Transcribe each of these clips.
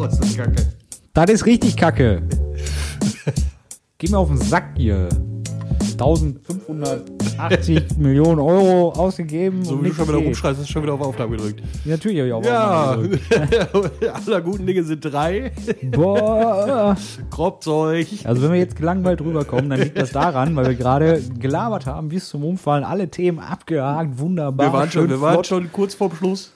Oh, ist das kacke. Das ist richtig kacke. Geh mir auf den Sack hier. 1580 Millionen Euro ausgegeben. So wie du schon wieder rumschreist, hast du schon wieder auf Aufnahme gedrückt. Ja, Natürlich habe ich auch Ja, Aufnahme aller guten Dinge sind drei. gedrückt. Boah. Kropfzeug. Also wenn wir jetzt gelangweilt rüberkommen, dann liegt das daran, weil wir gerade gelabert haben, bis zum Umfallen, alle Themen abgehakt, wunderbar. Wir waren, schon, wir waren schon kurz vorm Schluss.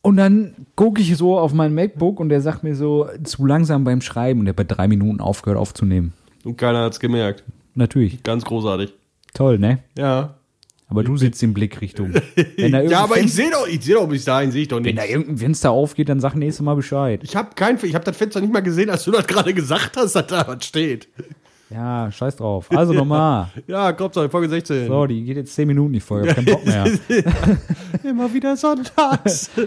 Und dann gucke ich so auf mein MacBook und der sagt mir so, zu langsam beim Schreiben. Und der hat bei drei Minuten aufgehört aufzunehmen. Und keiner hat's gemerkt. Natürlich. Ganz großartig. Toll, ne? Ja. Aber du sitzt in Blickrichtung. Wenn Ja, aber ich sehe doch, ich sehe doch bis dahin, sehe ich doch Wenn nicht. da irgendein Fenster aufgeht, dann sag nächstes Mal Bescheid. Ich habe kein, ich habe das Fenster nicht mal gesehen, als du das gerade gesagt hast, dass da was steht. Ja, scheiß drauf. Also nochmal. Ja, Kropfzeug, Folge 16. So, die geht jetzt 10 Minuten die Folge. Ich hab keinen Bock mehr. Immer wieder sonntags.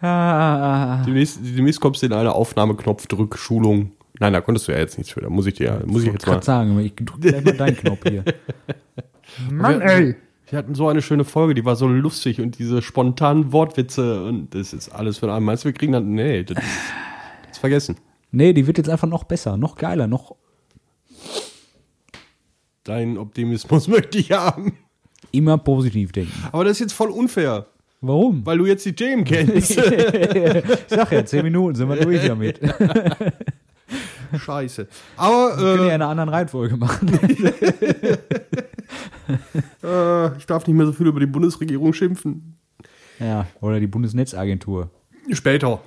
Ah, demnächst, demnächst kommst du in eine Aufnahmeknopfdrückschulung. Nein, da konntest du ja jetzt nichts für. Da muss ich dir, muss ich ich jetzt mal. gerade sagen, ich drück gleich mal deinen Knopf hier. Mann, ey. Wir hatten so eine schöne Folge, die war so lustig und diese spontanen Wortwitze und das ist alles für einen. Meinst du, wir kriegen dann, nee, das, das ist vergessen. Nee, die wird jetzt einfach noch besser, noch geiler, noch Deinen Optimismus möchte ich haben. immer positiv denken. Aber das ist jetzt voll unfair, Warum? weil du jetzt die Themen kennst. Ich sag ja, 10 Minuten sind wir durch damit. Wir Scheiße. Aber können ja in äh, einer anderen Reihenfolge machen. äh, ich darf nicht mehr so viel über die Bundesregierung schimpfen. Ja, oder die Bundesnetzagentur. Später.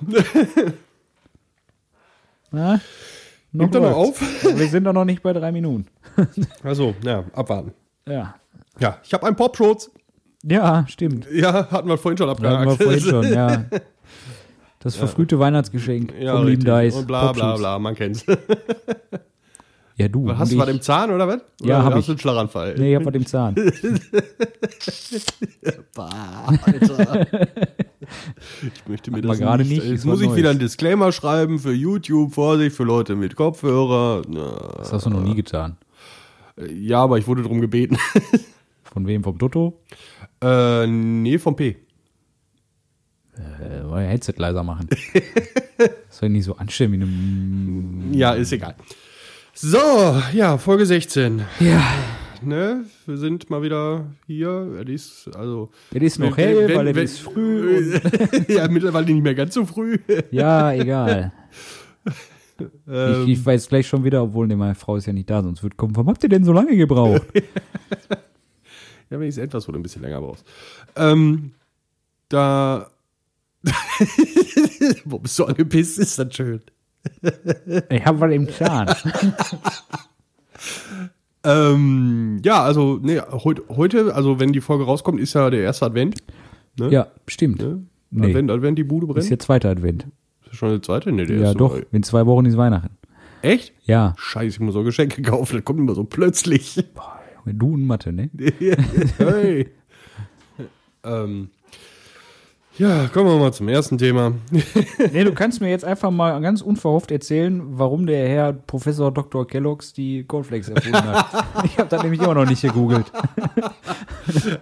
Na? Nimmt er noch auf? Wir sind doch noch nicht bei drei Minuten. Also, ja, abwarten. Ja. Ja, ich habe einen Popschutz. Ja, stimmt. Ja, hatten wir vorhin schon Hatten abgehakt. wir vorhin schon, ja. Das verfrühte Weihnachtsgeschenk Ja, vom lieben. Dice. Und bla bla bla, man kennt's. Ja, du. Hast du was im Zahn oder was? Oder Ja, hab hast ich. du einen Schlaganfall? Nee, ich hab was im Zahn. Bah, Alter. ich möchte mir Hatten das gerade nicht. nicht, Jetzt muss ich Neues. wieder einen Disclaimer schreiben für YouTube, Vorsicht für Leute mit Kopfhörer. Das hast du noch nie getan. Na, ja, aber ich wurde darum gebeten. Von wem? Vom Dotto? äh, nee, vom P. Äh, Headset leiser machen. das soll nicht so anstellen wie eine. Ja, ist egal. So, ja, Folge 16. Ja. Ne? Wir sind mal wieder hier. Es ist also. Es ist noch Wenn- hell, wenn- weil es wenn- ist früh. Ja, mittlerweile nicht mehr ganz so früh. ja, egal. Ähm, ich, ich weiß gleich schon wieder, obwohl ne, meine Frau ist ja nicht da, sonst wird kommen. Warum habt ihr denn so lange gebraucht? Ja, wenn ich es etwas wo du ein bisschen länger brauchst. Ähm, da. Wo bist du angepisst? Ist das schön. Ich hab was im Zahn. Ähm, ja, also, nee, heut, heute, also wenn die Folge rauskommt, ist ja der erste Advent. Ne? Ja, stimmt. Ne? Nee. Advent, Advent, die Bude Das brennt. ist der zweite Advent. Ist schon der zweite? Nee, der Ja, doch. So, In zwei Wochen ist Weihnachten. echt? Ja. Scheiße, ich muss so Geschenke kaufen. Das kommt immer so plötzlich. Du und Mathe, ne? hey. ähm, ja, kommen wir mal zum ersten Thema. Nee, du kannst mir jetzt einfach mal ganz unverhofft erzählen, warum der Herr Professor Dr. Kellogg's die Cornflakes erfunden hat. ich habe das nämlich immer noch nicht gegoogelt.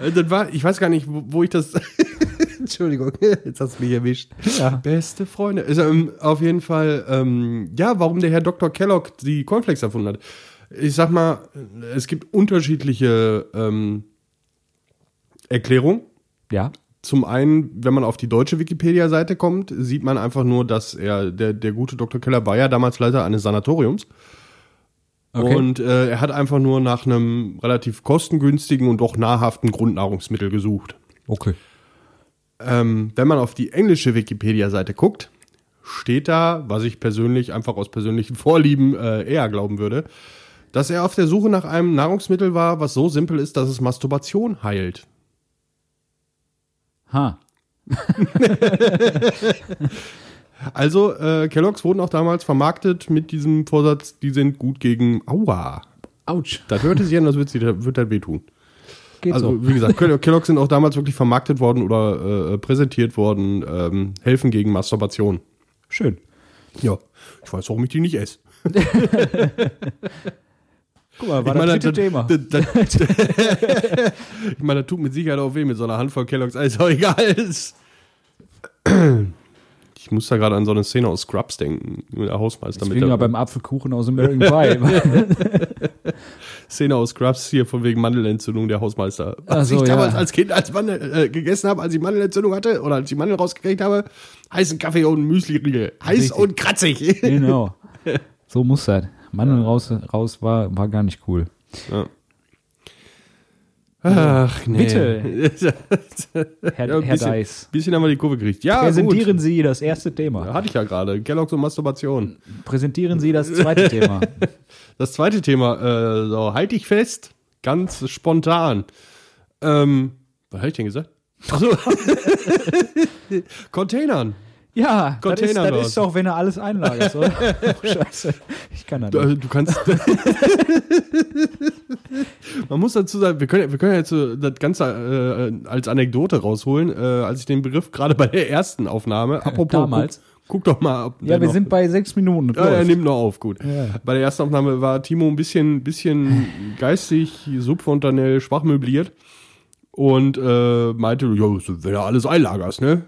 Äh, Das war, ich weiß gar nicht, wo, ich das. Entschuldigung, jetzt hast du mich erwischt. Ja. Beste Freunde. Also, ähm, auf jeden Fall, ähm, ja, warum der Herr Dr. Kellogg die Cornflakes erfunden hat. Ich sag mal, es gibt unterschiedliche ähm, Erklärungen. Ja. Zum einen, wenn man auf die deutsche Wikipedia-Seite kommt, sieht man einfach nur, dass er, der, der gute Dr. Keller war ja damals Leiter eines Sanatoriums. Okay. Und äh, er hat einfach nur nach einem relativ kostengünstigen und doch nahrhaften Grundnahrungsmittel gesucht. Okay. Ähm, wenn man auf die englische Wikipedia-Seite guckt, steht da, was ich persönlich einfach aus persönlichen Vorlieben äh, eher glauben würde, dass er auf der Suche nach einem Nahrungsmittel war, was so simpel ist, dass es Masturbation heilt. Ha. Also, äh, Kellogg's wurden auch damals vermarktet mit diesem Vorsatz, die sind gut gegen Aua. Autsch. Das hörte sich an, das wird, sie, das wird halt wehtun. Geht Also, so. wie gesagt, Kell- Kellogg's sind auch damals wirklich vermarktet worden oder äh, präsentiert worden, ähm, helfen gegen Masturbation. Schön. Ja, ich weiß, warum ich die nicht esse. Mal, war ich meine, das dritte Thema. Ich meine, das tut mit Sicherheit auch weh mit so einer Handvoll Kellogg's Eis, aber egal ist. Ich Ich muss da gerade an so eine Szene aus Scrubs denken, mit der Hausmeister mit Deswegen ja beim Apfelkuchen aus American Pie. Szene aus Scrubs hier von wegen Mandelentzündung der Hausmeister. Was so, ich damals ja. als Kind als Mandel äh, gegessen habe, als ich Mandelentzündung hatte oder als ich Mandel rausgekriegt habe, heißen Kaffee und Müsli-Riegel. Heiß Richtig. und kratzig. genau. So muss das. Mandeln raus, raus war, war gar nicht cool. Ach, nee. Bitte. Herr, Ja, ein Herr bisschen, Dice. bisschen haben wir die Kurve gekriegt. Ja, Präsentieren gut. Sie das erste Thema. Hatte ich ja gerade. Kellogg's und Masturbation. Präsentieren Sie das zweite Thema. Das zweite Thema, äh, so, halt dich fest, ganz spontan. Ähm, was habe ich denn gesagt? Achso. Containern. Ja, das ist, Container das ist doch, wenn er alles einlagerst, oder? oh, scheiße. Ich kann das Du, nicht. äh, du kannst. Man muss dazu sagen, wir können, ja- wir können jetzt so das Ganze äh, als Anekdote rausholen, äh, als ich den Begriff gerade bei der ersten Aufnahme, apropos, Damals. Guck, guck doch mal, ob Ja, wir noch, sind bei sechs Minuten. Ja, er nimmt noch auf, gut. Ja. Bei der ersten Aufnahme war Timo ein bisschen, bisschen geistig, subfontanell, schwach möbliert und äh, meinte, ja, wenn du alles einlagerst, ne?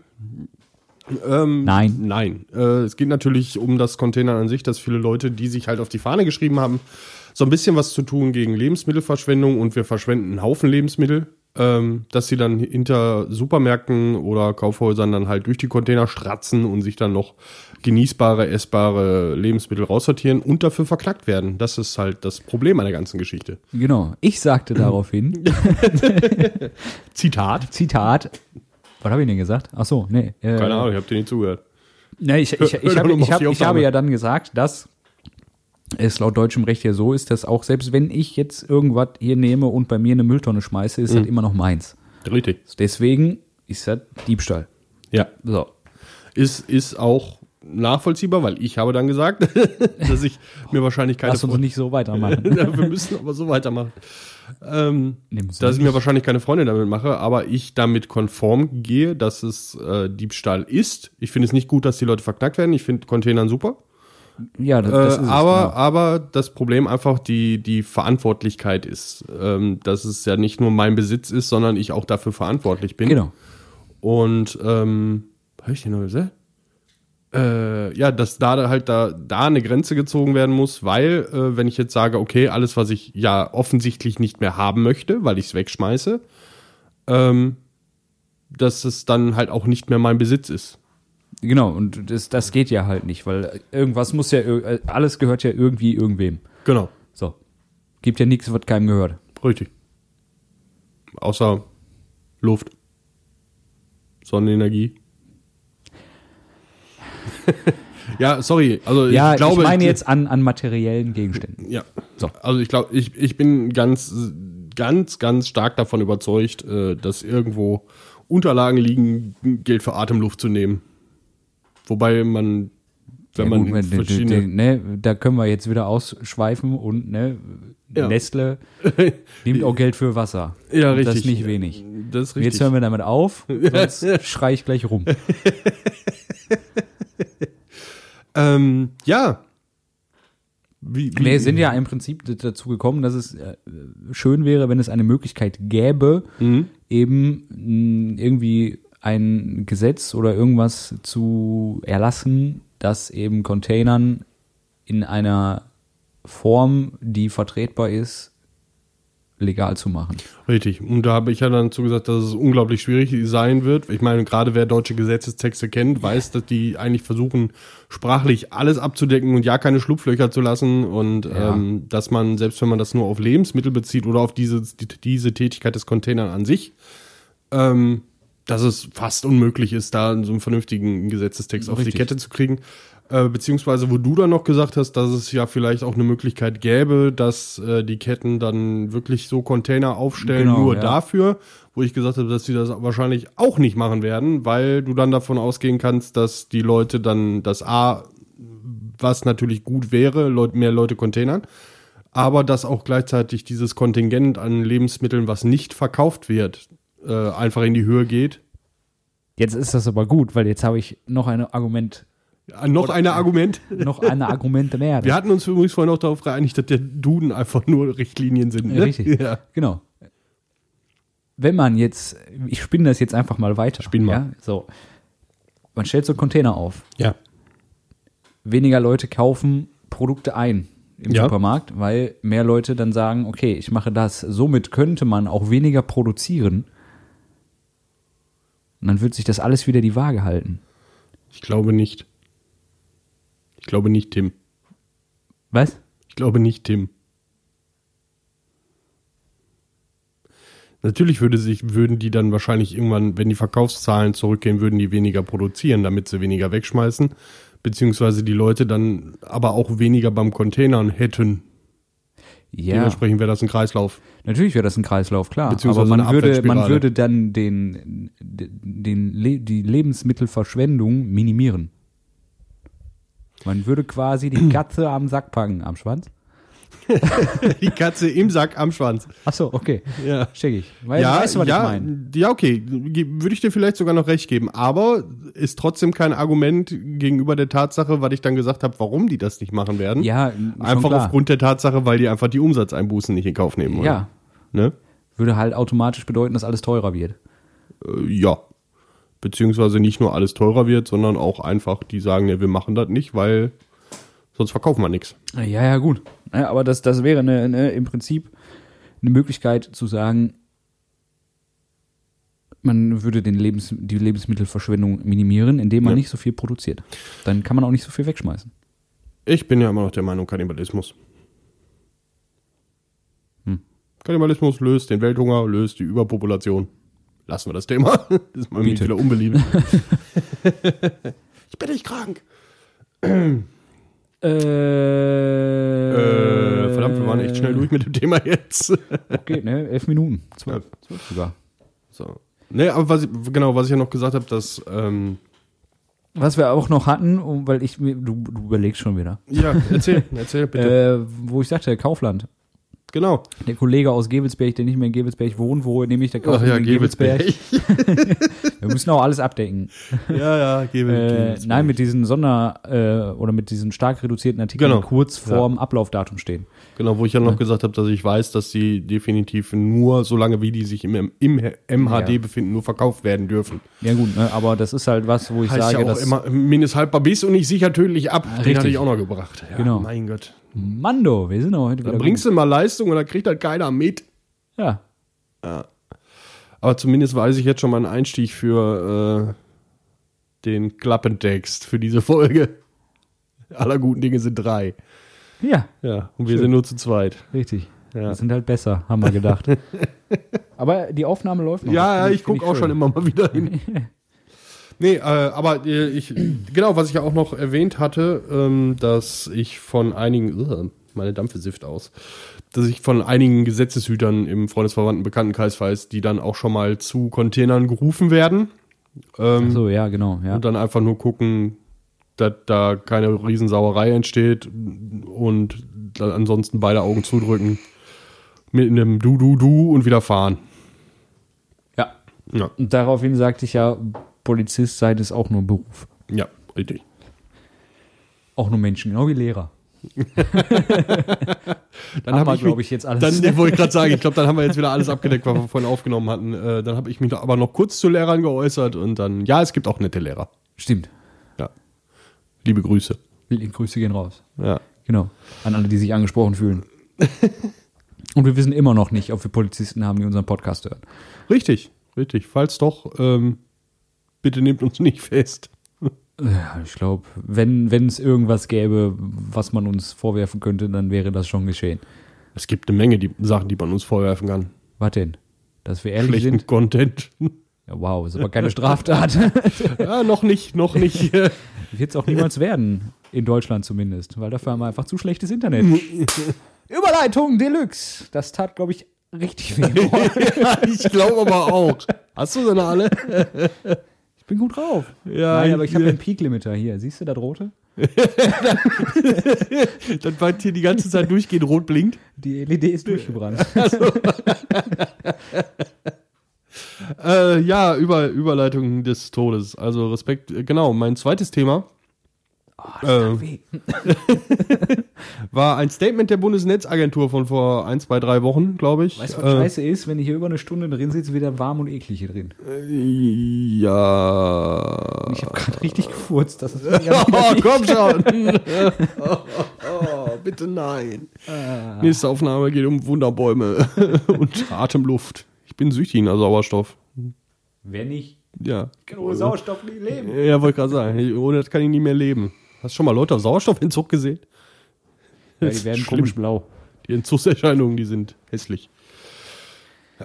Ähm, Nein. Nein. Äh, es geht natürlich um das Container an sich, dass viele Leute, die sich halt auf die Fahne geschrieben haben, so ein bisschen was zu tun gegen Lebensmittelverschwendung und wir verschwenden einen Haufen Lebensmittel, ähm, dass sie dann hinter Supermärkten oder Kaufhäusern dann halt durch die Container stratzen und sich dann noch genießbare, essbare Lebensmittel raussortieren und dafür verknackt werden. Das ist halt das Problem an der ganzen Geschichte. Genau. Ich sagte daraufhin, Zitat. Zitat, was habe ich denn gesagt? Ach so, nee. Äh, Keine Ahnung, ich habe dir nicht zugehört. Nee, ich, ich, ich, ich, habe, ich, habe, ich habe ja dann gesagt, dass es laut deutschem Recht ja so ist, dass auch selbst wenn ich jetzt irgendwas hier nehme und bei mir eine Mülltonne schmeiße, ist das immer noch meins. Richtig. Deswegen ist das Diebstahl. Ja. So. Ist, ist auch nachvollziehbar, weil ich habe dann gesagt, dass ich mir wahrscheinlich keine Lass uns nicht so weitermachen. Wir müssen aber so weitermachen. Ähm, dass ich mir wahrscheinlich keine Freunde damit mache, aber ich damit konform gehe, dass es äh, Diebstahl ist. Ich finde es nicht gut, dass die Leute verknackt werden. Ich finde Containern super. Ja, das, das Äh, ist aber, es, genau. aber das Problem einfach die, die Verantwortlichkeit ist, ähm, dass es ja nicht nur mein Besitz ist, sondern ich auch dafür verantwortlich bin. Genau. Und ähm, habe ich den noch gesagt? Äh, ja, dass da halt da, da eine Grenze gezogen werden muss, weil, äh, wenn ich jetzt sage, okay, alles, was ich ja offensichtlich nicht mehr haben möchte, weil ich es wegschmeiße, ähm, dass es dann halt auch nicht mehr mein Besitz ist. Genau, und das, das geht ja halt nicht, weil irgendwas muss ja, äh, alles gehört ja irgendwie irgendwem. Genau, So. Gibt ja nichts, was keinem gehört. richtig. Außer Luft, Sonnenenergie. Ja, sorry, also Ja, ich glaube, ich meine jetzt an, an materiellen Gegenständen. Ja. So. Also ich glaube, ich, ich bin ganz, ganz, ganz stark davon überzeugt, äh, dass irgendwo Unterlagen liegen, Geld für Atemluft zu nehmen. Wobei man, wenn Ja, man gut, wenn- verschiedene. d- d- ne, da können wir jetzt wieder ausschweifen und ne, Ja. Nestle nimmt auch Geld für Wasser. ja, Und richtig. Das ist nicht wenig. Das ist Und Jetzt richtig. hören wir damit auf, sonst schrei ich gleich rum. ähm, ja. Wie, wie, Wir sind ja im Prinzip dazu gekommen, dass es äh, schön wäre, wenn es eine Möglichkeit gäbe, Mhm. eben mh, irgendwie ein Gesetz oder irgendwas zu erlassen, das eben Containern in einer Form, die vertretbar ist, legal zu machen. Richtig. Und da habe ich ja dann zugesagt, dass es unglaublich schwierig sein wird. Ich meine, gerade wer deutsche Gesetzestexte kennt, weiß, dass die eigentlich versuchen, sprachlich alles abzudecken und ja keine Schlupflöcher zu lassen. Und Ja. ähm, dass man, selbst wenn man das nur auf Lebensmittel bezieht oder auf diese, die, diese Tätigkeit des Containers an sich, ähm, dass es fast unmöglich ist, da so einen vernünftigen Gesetzestext auf die Richtig. Kette zu kriegen. Äh, beziehungsweise, wo du dann noch gesagt hast, dass es ja vielleicht auch eine Möglichkeit gäbe, dass äh, die Ketten dann wirklich so Container aufstellen, Genau, nur ja. dafür, wo ich gesagt habe, dass sie das wahrscheinlich auch nicht machen werden, weil du dann davon ausgehen kannst, dass die Leute dann das A, was natürlich gut wäre, Leut, mehr Leute containern, aber dass auch gleichzeitig dieses Kontingent an Lebensmitteln, was nicht verkauft wird, äh, einfach in die Höhe geht. Jetzt ist das aber gut, weil jetzt habe ich noch ein Argument, noch ein Argument. noch eine Argumente mehr. Wir hatten uns übrigens vorhin auch darauf geeinigt, dass der Duden einfach nur Richtlinien sind. Ne? Richtig. Ja. Genau. Wenn man jetzt, ich spinne das jetzt einfach mal weiter. Spinn mal. Ja, so. Man stellt so einen Container auf. Ja. Weniger Leute kaufen Produkte ein im Ja. Supermarkt, weil mehr Leute dann sagen, okay, ich mache das. Somit könnte man auch weniger produzieren. Und dann wird sich das alles wieder die Waage halten. Ich glaube nicht. Ich glaube nicht, Tim. Was? Ich glaube nicht, Tim. Natürlich würde sich, würden die dann wahrscheinlich irgendwann, wenn die Verkaufszahlen zurückgehen, würden die weniger produzieren, damit sie weniger wegschmeißen. Beziehungsweise die Leute dann aber auch weniger beim Containern hätten. Ja, Dementsprechend wäre das ein Kreislauf. natürlich wäre das ein Kreislauf, klar. Beziehungsweise Aber man würde, man würde dann den, den, Le die Lebensmittelverschwendung minimieren. Man würde quasi die Katze am Sack packen, am Schwanz. Die Katze im Sack am Schwanz. Ach so, okay. Ja. Check ich. Weil, ja, weißt du, was ja, ich meine? ja, okay, würde ich dir vielleicht sogar noch recht geben, aber ist trotzdem kein Argument gegenüber der Tatsache, weil ich dann gesagt habe, warum die das nicht machen werden. Ja, einfach klar. aufgrund der Tatsache, weil die einfach die Umsatzeinbußen nicht in Kauf nehmen wollen. Ja, Ne? würde halt automatisch bedeuten, dass alles teurer wird. Äh, ja. Beziehungsweise nicht nur alles teurer wird, sondern auch einfach, die sagen, ja, wir machen das nicht, weil sonst verkaufen wir nichts. Ja, ja, gut. Ja, aber das, das wäre eine, eine, im Prinzip eine Möglichkeit zu sagen, man würde den Lebens, die Lebensmittelverschwendung minimieren, indem man Ja. nicht so viel produziert. Dann kann man auch nicht so viel wegschmeißen. Ich bin ja immer noch der Meinung, Kannibalismus. Hm. Kannibalismus löst den Welthunger, löst die Überpopulation. Lassen wir das Thema. Das ist mal Bitte. wieder unbeliebt. ich bin nicht krank. Äh, Äh, verdammt, wir waren echt schnell durch mit dem Thema jetzt. Okay, ne, elf Minuten. Zwölf, zwölf sogar. so. Nee, aber was ich, genau, was ich ja noch gesagt habe, dass, ähm, Was wir auch noch hatten, weil ich mir, du, du überlegst schon wieder, ja, erzähl, erzähl bitte. äh, wo ich sagte, Kaufland. Genau. Der Kollege aus Gebelsberg, der nicht mehr in Gebelsberg wohnt, wo nämlich der Kaufland in Gebelsberg. Wir müssen auch alles abdecken. ja, ja, gebe. Äh, nein, mit diesen Sonder- äh, oder mit diesen stark reduzierten Artikeln, Genau. die kurz vorm Ablaufdatum stehen. Genau, wo ich ja noch gesagt habe, dass ich weiß, dass sie definitiv nur, solange wie die sich im, im MHD Ja. befinden, nur verkauft werden dürfen. Ja gut, ne, aber das ist halt was, wo ich heißt sage, ja auch dass immer mindesthaltbar bis und nicht sicher tödlich ab. Den richtig. hatte ich auch noch gebracht. Ja, Genau. Mein Gott. Mando, wir sind auch heute wieder Dann bringst du mal Leistung und dann kriegt halt keiner mit. gut. Ja, Aber zumindest weiß ich jetzt schon mal einen Einstieg für äh, den Klappentext für diese Folge. Aller guten Dinge sind drei. ja, Ja, und wir Schön. sind nur zu zweit. richtig. Ja. Wir sind halt besser, haben wir gedacht. aber die Aufnahme läuft noch. Ja, ja, ich gucke auch schön. schon immer mal wieder hin. nee, äh, aber äh, ich, genau, was ich ja auch noch erwähnt hatte, ähm, dass ich von einigen, Ugh, meine Dampfe sifft aus, dass ich von einigen Gesetzeshütern im Freundesverwandten Bekanntenkreis weiß, die dann auch schon mal zu Containern gerufen werden. Ähm, So, ja, genau. Ja. Und dann einfach nur gucken, dass da keine Riesensauerei entsteht und dann ansonsten beide Augen zudrücken, mit einem Du, Du, Du und wieder fahren. ja. Ja, Und daraufhin sagte ich ja, Polizist sei das auch nur Beruf. ja, richtig. Auch nur Menschen, genau wie Lehrer. Dann Haben habe wir, ich, glaub mich- ich, jetzt alles. Dann wollte ich gerade sagen, ich glaube, dann haben wir jetzt wieder alles abgedeckt, was wir vorhin aufgenommen hatten. Äh, dann habe ich mich aber noch kurz zu Lehrern geäußert und dann, ja, es gibt auch nette Lehrer. Stimmt. Ja. Liebe Grüße. Grüße gehen raus. Ja. Genau. An alle, die sich angesprochen fühlen. Und wir wissen immer noch nicht, ob wir Polizisten haben, die unseren Podcast hören. Richtig, richtig. Falls doch, ähm, bitte nehmt uns nicht fest. Ja, ich glaube, wenn es irgendwas gäbe, was man uns vorwerfen könnte, dann wäre das schon geschehen. Es gibt eine Menge die Sachen, die man uns vorwerfen kann. Was denn? Dass wir ehrlich Schlechten sind? Content. Ja, wow, ist aber keine Straftat. ja, noch nicht, noch nicht. Wird es auch niemals werden. In Deutschland zumindest. Weil dafür haben wir einfach zu schlechtes Internet. Überleitung Deluxe. Das tat, glaube ich, richtig weh. ja, ich glaube aber auch. Hast du sie noch alle? Ich bin gut drauf. Ja, Nein, aber ich habe ja. den Peak-Limiter hier. Siehst du das rote? Dann weil hier die ganze Zeit durchgehend rot blinkt. Die LED ist durchgebrannt. Äh, ja, Über, Überleitung des Todes. Also Respekt. äh, Genau, mein zweites Thema. Äh, Weh. war ein Statement der Bundesnetzagentur von vor ein, zwei, drei Wochen, glaube ich. Weißt du, was scheiße ist, wenn ich hier über eine Stunde drin sitze, wieder warm und eklig hier drin. Äh, ja. Ich habe gerade richtig gefurzt. Das ist Oh, komm schon. oh, oh, bitte nein. Nächste Aufnahme geht um Wunderbäume und Atemluft. Ich bin süchtig nach Sauerstoff. Wer nicht? Ja. Kann ohne Sauerstoff nicht leben. Ja, wollte gerade sagen. Ohne das kann ich nie mehr leben. Hast du schon mal Leute auf Sauerstoffentzug gesehen? Ja, die werden schlimm. komisch blau. Die Entzugserscheinungen, die sind hässlich.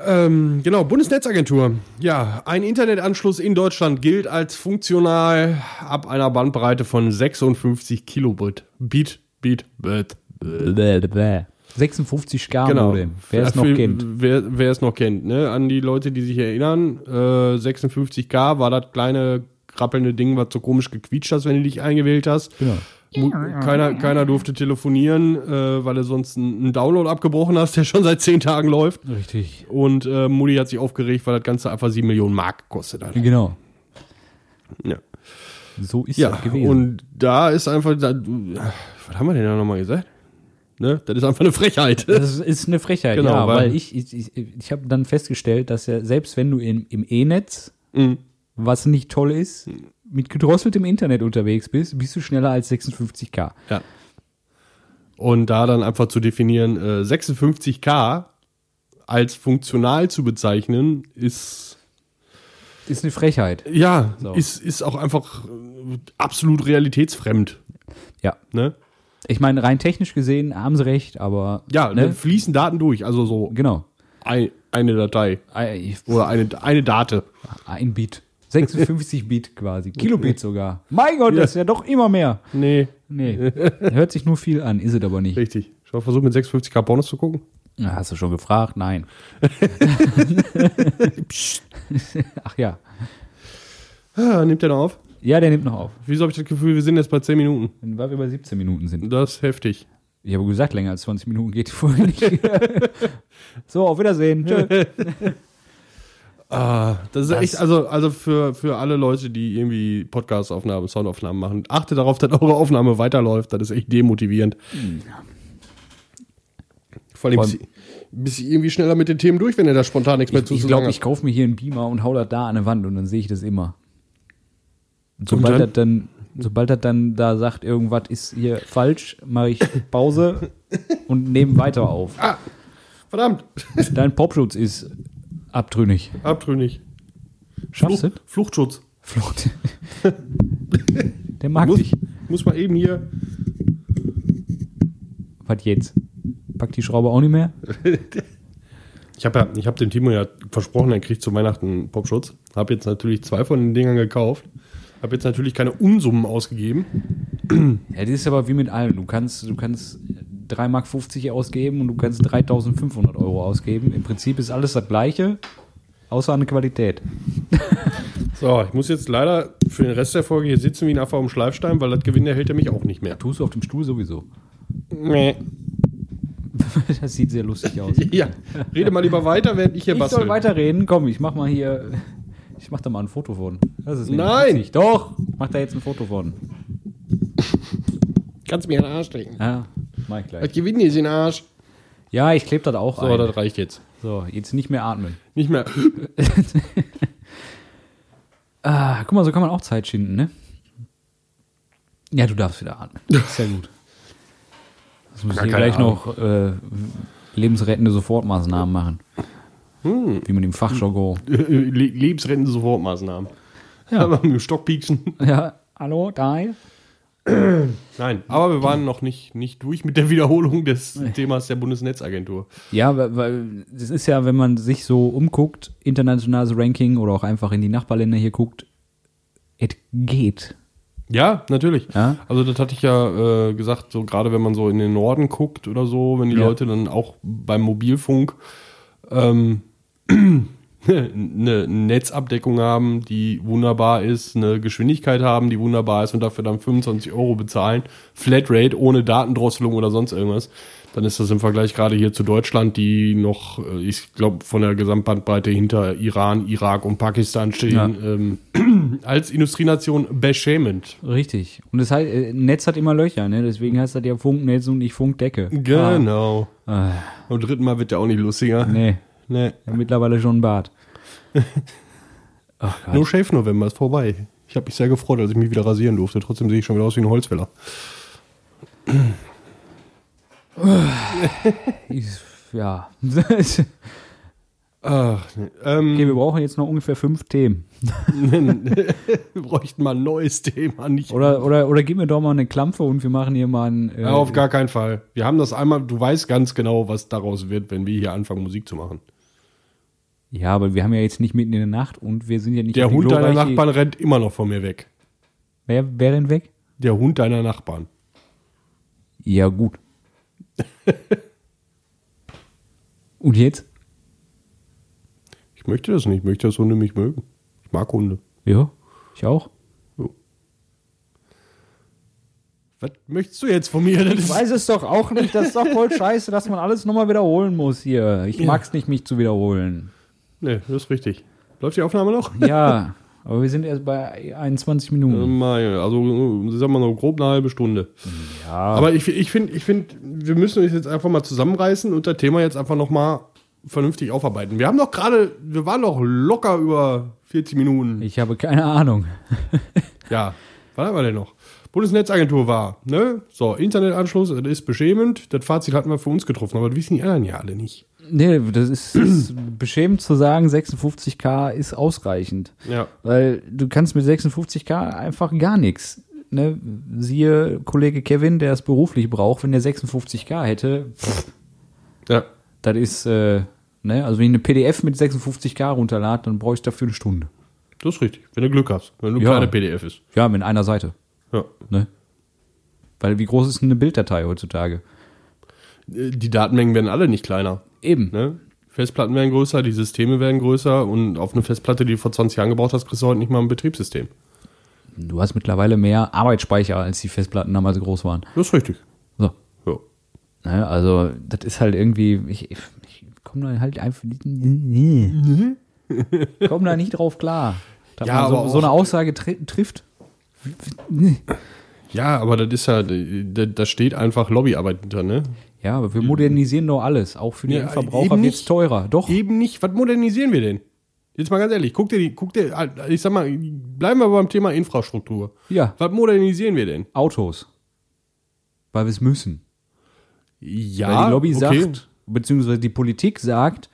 Ähm, genau, Bundesnetzagentur. Ja, ein Internetanschluss in Deutschland gilt als funktional ab einer Bandbreite von 56 Kilobit. Bit, Bit, Bit. 56 K Genau. Modem. Wer es noch kennt. Wer, wer es noch kennt, ne? An die Leute, die sich erinnern, äh, 56K war das kleine krabbelnde Ding, was so komisch gequietscht hast, wenn du dich eingewählt hast. Genau. Keiner, keiner durfte telefonieren, äh, weil du sonst einen Download abgebrochen hast, der schon seit zehn Tagen läuft. Richtig. Und äh, Mutti hat sich aufgeregt, weil das Ganze einfach 7 Millionen Mark gekostet hat. Genau. Ja, So ist ja das gewesen. und da ist einfach, da, was haben wir denn da nochmal gesagt? Ne? Das ist einfach eine Frechheit. Das ist eine Frechheit, Genau, ja, weil- weil, ich, ich, ich, ich habe dann festgestellt, dass ja selbst wenn du im, im E-Netz, Mhm. Was nicht toll ist, mit gedrosseltem Internet unterwegs bist, bist du schneller als 56k. Ja. Und da dann einfach zu definieren, äh, 56K als funktional zu bezeichnen, ist Ist eine Frechheit. ja, So. ist, ist auch einfach äh, absolut realitätsfremd. Ja. Ne? Ich meine, rein technisch gesehen haben sie recht, aber Ja, ne? ne? fließen Daten durch, also so genau. ein, eine Datei oder eine, eine Date. ein Bit. 56 Bit quasi. Kilobit sogar. Mein Gott, Ja. das ist ja doch immer mehr. Nee, Nee. Hört sich nur viel an, ist es aber nicht. richtig. Schon versucht mit 56K Pornos zu gucken? Na, Hast du schon gefragt? Nein. Ach ja. Ah, nimmt der noch auf? Ja, der nimmt noch auf. Wieso habe ich das Gefühl, wir sind jetzt bei 10 Minuten? Weil wir bei 17 Minuten sind. Das ist heftig. Ich habe gesagt, länger als 20 Minuten geht die Folge nicht. so, auf Wiedersehen. Tschö. Ah, das ist Das- echt, also, also für, für alle Leute, die irgendwie Podcast-Aufnahmen, Soundaufnahmen machen, achtet darauf, dass eure Aufnahme weiterläuft. Das ist echt demotivierend. Vor allem, Vor bis, bis ich irgendwie schneller mit den Themen durch, wenn ihr da spontan nichts mehr Ich, zu ich glaube, ich kaufe mir hier einen Beamer und hau das da an eine Wand und dann sehe ich das immer. Und sobald das dann, sobald das dann da sagt, irgendwas ist hier falsch, mache ich Pause und nehme weiter auf. Ah, verdammt, Dein Popschutz ist abtrünnig. abtrünnig. Schaffst du? Flucht, Fluchtschutz. Flucht. Der mag Muss, dich. muss mal eben hier. Was jetzt? Packt die Schraube auch nicht mehr? Ich habe ja, ich habe dem Timo ja versprochen, er kriegt zu Weihnachten Popschutz. Habe jetzt natürlich zwei von den Dingern gekauft. Habe jetzt natürlich keine Unsummen ausgegeben. Ja, das ist aber wie mit allem. Du kannst, du kannst 3,50 Mark ausgeben und du kannst 3.500 Euro ausgeben. Im Prinzip ist alles das Gleiche, außer an Qualität. So, ich muss jetzt leider für den Rest der Folge hier sitzen wie ein Affe auf dem Schleifstein, weil das Gewinn erhält er mich auch nicht mehr. Tust du auf dem Stuhl sowieso. Nee. Das sieht sehr lustig aus. Ja, rede mal lieber weiter, während ich hier Ich bastel. soll weiterreden. Komm, ich mach mal hier. Ich mach da mal ein Foto von. Nein! witzig. Doch, mach da jetzt ein Foto von. Kannst mir in den Arsch stecken. Ja, mach ich Das gleich. Gewinn ist in den Arsch. Ja, ich klebe das auch So, ein. das reicht jetzt. So, jetzt nicht mehr atmen. Nicht mehr. Ah, guck mal, so kann man auch Zeit schinden, ne? Ja, du darfst wieder atmen. Ja gut. Das muss ich Ja, hier keine gleich Ahnung. noch äh, lebensrettende Sofortmaßnahmen machen. Hm. Wie man im Fachjargon. Le lebensrettende Sofortmaßnahmen. Ja. Aber mit dem Stock pieksen. Ja, hallo, da? Nein, aber wir waren noch nicht, nicht durch mit der Wiederholung des Themas der Bundesnetzagentur. Ja, weil- das ist ja, wenn man sich so umguckt, internationales Ranking oder auch einfach in die Nachbarländer hier guckt, es geht. Ja, natürlich. Ja? Also das hatte ich ja äh, gesagt, so gerade wenn man so in den Norden guckt oder so, wenn die Ja. Leute dann auch beim Mobilfunk ähm, eine Netzabdeckung haben, die wunderbar ist, eine Geschwindigkeit haben, die wunderbar ist und dafür dann 25 Euro bezahlen, Flatrate ohne Datendrosselung oder sonst irgendwas, dann ist das im Vergleich gerade hier zu Deutschland, die noch, äh, ich glaube, von der Gesamtbandbreite hinter Iran, Irak und Pakistan stehen, Ja. ähm, als Industrienation beschämend. Richtig. Und das heißt, äh, Netz hat immer Löcher, ne? Deswegen heißt das ja Funknetz und nicht Funkdecke. Genau. Ah, Beim dritten Mal wird der auch nicht lustiger. nee, Nee. ja, mittlerweile schon ein Bart. Ach. No Shave November ist vorbei. Ich habe mich sehr gefreut, als ich mich wieder rasieren durfte. Trotzdem sehe ich schon wieder aus wie ein Holzfäller. Ja. Ach, nee. ähm, Okay, wir brauchen jetzt noch ungefähr fünf Themen. wir bräuchten mal ein neues Thema. Nicht Oder, oder, oder gib mir doch mal eine Klampfe und wir machen hier mal ein. Äh, ja, auf gar keinen Fall. Wir haben das einmal, du weißt ganz genau, was daraus wird, wenn wir hier anfangen, Musik zu machen. Ja, aber wir haben ja jetzt nicht mitten in der Nacht und wir sind ja nicht. Der Hund deiner Nachbarn rennt immer noch von mir weg. Wer, wer denn weg? Der Hund deiner Nachbarn. Ja, gut. und jetzt? Ich möchte das nicht. Ich möchte, dass Hunde mich mögen. Ich mag Hunde. Ja, ich auch. Was möchtest du jetzt von mir? Ich weiß es doch auch nicht. Das ist doch voll scheiße, dass man alles nochmal wiederholen muss hier. Ich Ja. mag's nicht, mich zu wiederholen. Nee, das ist richtig. Läuft die Aufnahme noch? Ja, aber wir sind erst bei 21 Minuten. Ähm, Also, sagen wir mal, grob eine halbe Stunde. Ja, Aber ich, ich finde, ich find, wir müssen uns jetzt einfach mal zusammenreißen und das Thema jetzt einfach nochmal vernünftig aufarbeiten. Wir haben doch gerade, wir waren doch locker über 40 Minuten. ich habe keine Ahnung. Ja, was haben wir denn noch? Bundesnetzagentur war, ne? So, Internetanschluss, das ist beschämend. Das Fazit hatten wir für uns getroffen, aber das wissen die anderen ja alle nicht. Nee, das ist, ist beschämend zu sagen, 56k ist ausreichend. Ja. Weil du kannst mit 56k einfach gar nichts. Ne? Siehe Kollege Kevin, der es beruflich braucht, wenn der 56k hätte, pff, Ja. das ist, äh, ne? Also wenn ich eine PDF mit 56k runterlade, dann brauche ich dafür eine Stunde. Das ist richtig. Wenn du Glück hast. Wenn du Ja. kleine PDF ist. Ja, mit einer Seite. Ja. Ne? Weil wie groß ist eine Bilddatei heutzutage? Äh, Die Datenmengen werden alle nicht kleiner. Eben. Ne? Festplatten werden größer, die Systeme werden größer und auf eine Festplatte, die du vor 20 Jahren gebaut hast, kriegst du heute nicht mal ein Betriebssystem. Du hast mittlerweile mehr Arbeitsspeicher, als die Festplatten damals groß waren. Das ist richtig. So. Ja. Ne, also, das ist halt irgendwie, ich, ich, ich komme da halt einfach nicht, komm da nicht drauf klar. Dass Ja, man so, aber so eine Aussage tri trifft. Ja, aber das ist ja, da steht einfach Lobbyarbeit hinter, ne? Ja, aber wir modernisieren doch alles. Auch für die Ja, Endverbraucher eben wird es teurer. Doch. Eben nicht. Was modernisieren wir denn? Jetzt mal ganz ehrlich, guck dir die, guck dir, ich sag mal, bleiben wir beim Thema Infrastruktur. Ja, Was modernisieren wir denn? Autos. Weil wir es müssen. Ja, Weil die Lobby okay. sagt, beziehungsweise die Politik sagt,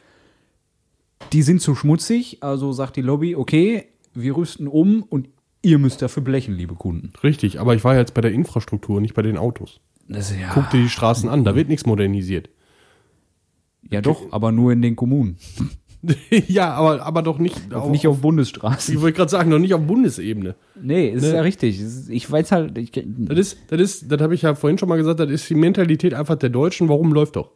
die sind zu schmutzig, also sagt die Lobby, okay, wir rüsten um und ihr müsst dafür blechen, liebe Kunden. Richtig, aber ich war jetzt bei der Infrastruktur, nicht bei den Autos. Das ist ja, Guck dir die Straßen an, da wird nichts modernisiert. ja doch, aber nur in den Kommunen. ja, aber, aber doch nicht, auf, nicht auf Bundesstraßen. ich wollte gerade sagen, noch nicht auf Bundesebene. Nee, ist Ne? ja richtig. Ich weiß halt, ich, Das ist, das ist, das habe ich ja vorhin schon mal gesagt, das ist die Mentalität einfach der Deutschen, warum läuft doch?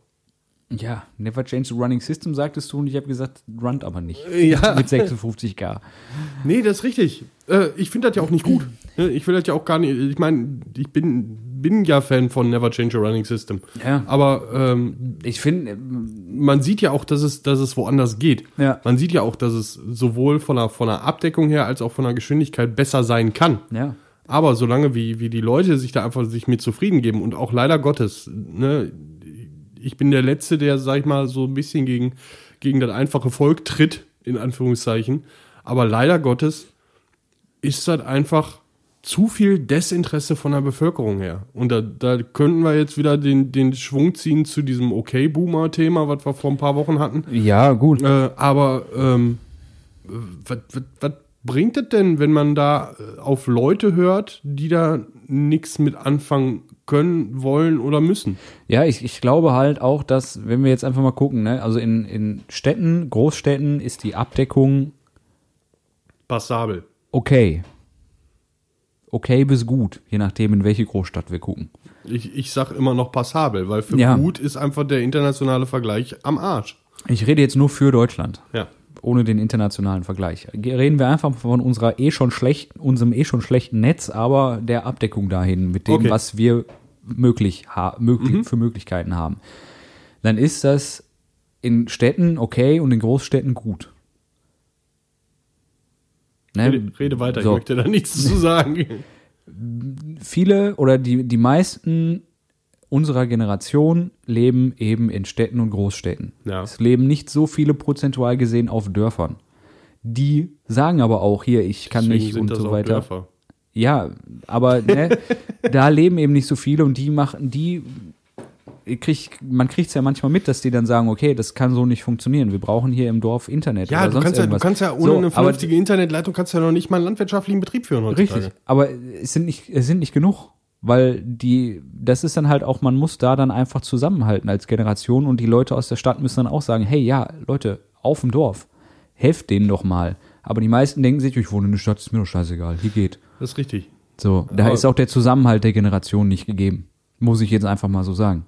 Ja, never change the running system, sagtest du, und ich habe gesagt, runnt aber nicht. Ja. Mit 56k. Nee, das ist richtig. Äh, ich finde das ja auch nicht gut. Ne, Ich will das ja auch gar nicht. Ich meine, ich bin, bin ja Fan von Never Change a Running System. Ja. Aber ähm, Ich finde, man sieht ja auch, dass es, dass es woanders geht. Ja. Man sieht ja auch, dass es sowohl von der, von der Abdeckung her als auch von der Geschwindigkeit besser sein kann. ja, Aber solange wie, wie die Leute sich da einfach sich mit zufrieden geben und auch leider Gottes, ne, ich bin der Letzte, der, sag ich mal, so ein bisschen gegen, gegen das einfache Volk tritt, in Anführungszeichen. Aber leider Gottes ist das einfach zu viel Desinteresse von der Bevölkerung her. Und da, da könnten wir jetzt wieder den, den Schwung ziehen zu diesem Okay-Boomer-Thema, was wir vor ein paar Wochen hatten. ja, gut. Äh, aber ähm, was, bringt es denn, wenn man da äh, auf Leute hört, die da nichts mit anfangen können, wollen oder müssen? Ja, ich, ich glaube halt auch, dass, wenn wir jetzt einfach mal gucken, ne, also in, in Städten, Großstädten ist die Abdeckung Passabel. okay. Okay bis gut, je nachdem, in welche Großstadt wir gucken. Ich, ich sag immer noch passabel, weil für Ja. gut ist einfach der internationale Vergleich am Arsch. Ich rede jetzt nur für Deutschland. Ja. Ohne den internationalen Vergleich. Reden wir einfach von unserer eh schon schlechten, unserem eh schon schlechten Netz, aber der Abdeckung dahin mit dem, Okay. was wir möglich, möglich für Möglichkeiten haben. Dann ist das in Städten okay und in Großstädten gut. Ne? Rede, rede weiter, So. ich möchte da nichts zu sagen. viele oder die, die meisten unserer Generation leben eben in Städten und Großstädten. Ja. Es leben nicht so viele prozentual gesehen auf Dörfern. Die sagen aber auch hier, ich kann Deswegen nicht und so weiter. Dörfer. Ja, aber ne, da leben eben nicht so viele und die machen, die krieg, man kriegt es ja manchmal mit, dass die dann sagen, okay, das kann so nicht funktionieren. Wir brauchen hier im Dorf Internet. Ja, oder du sonst kannst ja, du kannst ja ohne So, eine aber vernünftige Internetleitung kannst ja noch nicht mal einen landwirtschaftlichen Betrieb führen heutzutage. Richtig, aber es sind nicht, es sind nicht genug, weil die, das ist dann halt auch, man muss da dann einfach zusammenhalten als Generation und die Leute aus der Stadt müssen dann auch sagen, hey, ja, Leute, auf dem Dorf, helft denen doch mal. Aber die meisten denken sich, ich wohne in der Stadt, ist mir doch scheißegal, hier geht. Das ist richtig. So, da Aber- ist auch der Zusammenhalt der Generation nicht gegeben. Muss ich jetzt einfach mal so sagen.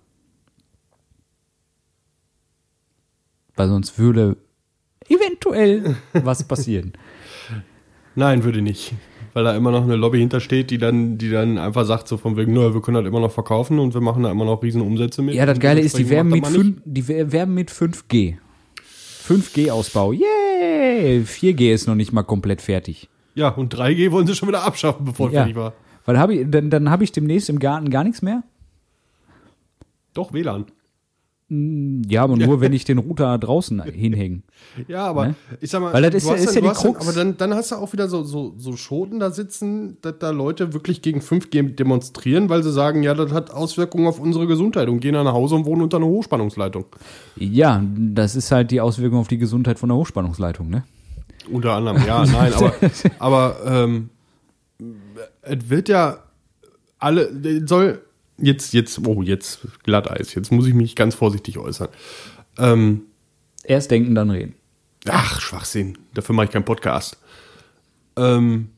Weil sonst würde eventuell was passieren. Nein, würde nicht. Weil da immer noch eine Lobby hintersteht, die dann, die dann einfach sagt, so von wegen, naja, wir können halt immer noch verkaufen und wir machen da immer noch riesen Umsätze mit. Ja, das Geile ist, die werben mit, das mal nicht. fün- die wer- werben mit 5G. 5G-Ausbau. Yay! 4G ist noch nicht mal komplett fertig. Ja, und 3G wollen sie schon wieder abschaffen, bevor es Ja. fertig war. Weil hab ich, dann, dann habe ich demnächst im Garten gar nichts mehr. Doch, WLAN. Ja, aber nur, wenn ich den Router draußen hinhänge. Ja, aber Ne? ich sag mal, Weil das ist ja- ist dann- ja die hast dann- Krux. Aber dann, dann hast du auch wieder so, so, so Schoten da sitzen, dass da Leute wirklich gegen 5G demonstrieren, weil sie sagen, ja, das hat Auswirkungen auf unsere Gesundheit und gehen dann nach Hause und wohnen unter einer Hochspannungsleitung. Ja, das ist halt die Auswirkung auf die Gesundheit von der Hochspannungsleitung, ne? Unter anderem, ja, nein, aber, aber ähm, es wird ja alle, soll jetzt, jetzt, oh, jetzt Glatteis, jetzt muss ich mich ganz vorsichtig äußern. Ähm, Erst denken, dann reden. ach, Schwachsinn, dafür mache ich keinen Podcast. Ähm,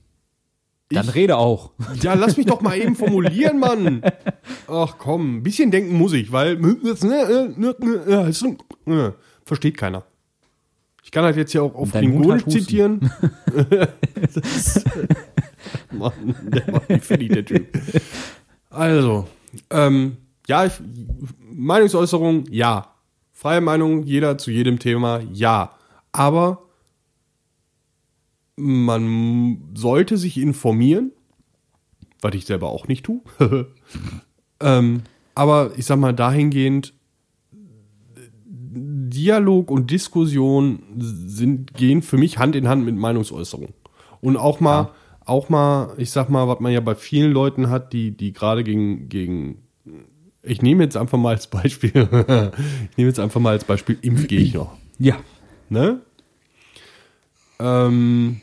Dann Ich- rede auch. ja, lass mich doch mal eben formulieren, Mann. Ach komm, ein bisschen denken muss ich, weil äh, versteht keiner. Ich kann halt jetzt ja auch auf Klingonisch zitieren. Mann, der war nicht fertig, der Typ. Also, ähm, ja, ich, Meinungsäußerung, ja. Freie Meinung, jeder zu jedem Thema, ja. Aber man sollte sich informieren, was ich selber auch nicht tue. ähm, aber ich sag mal, dahingehend, Dialog und Diskussion sind, gehen für mich Hand in Hand mit Meinungsäußerung. Und auch mal, auch mal, ich sag mal, was man ja bei vielen Leuten hat, die, die gerade gegen, gegen, ich nehme jetzt einfach mal als Beispiel, ich nehme jetzt einfach mal als Beispiel Impfgegner. Ja. Ne? Ähm,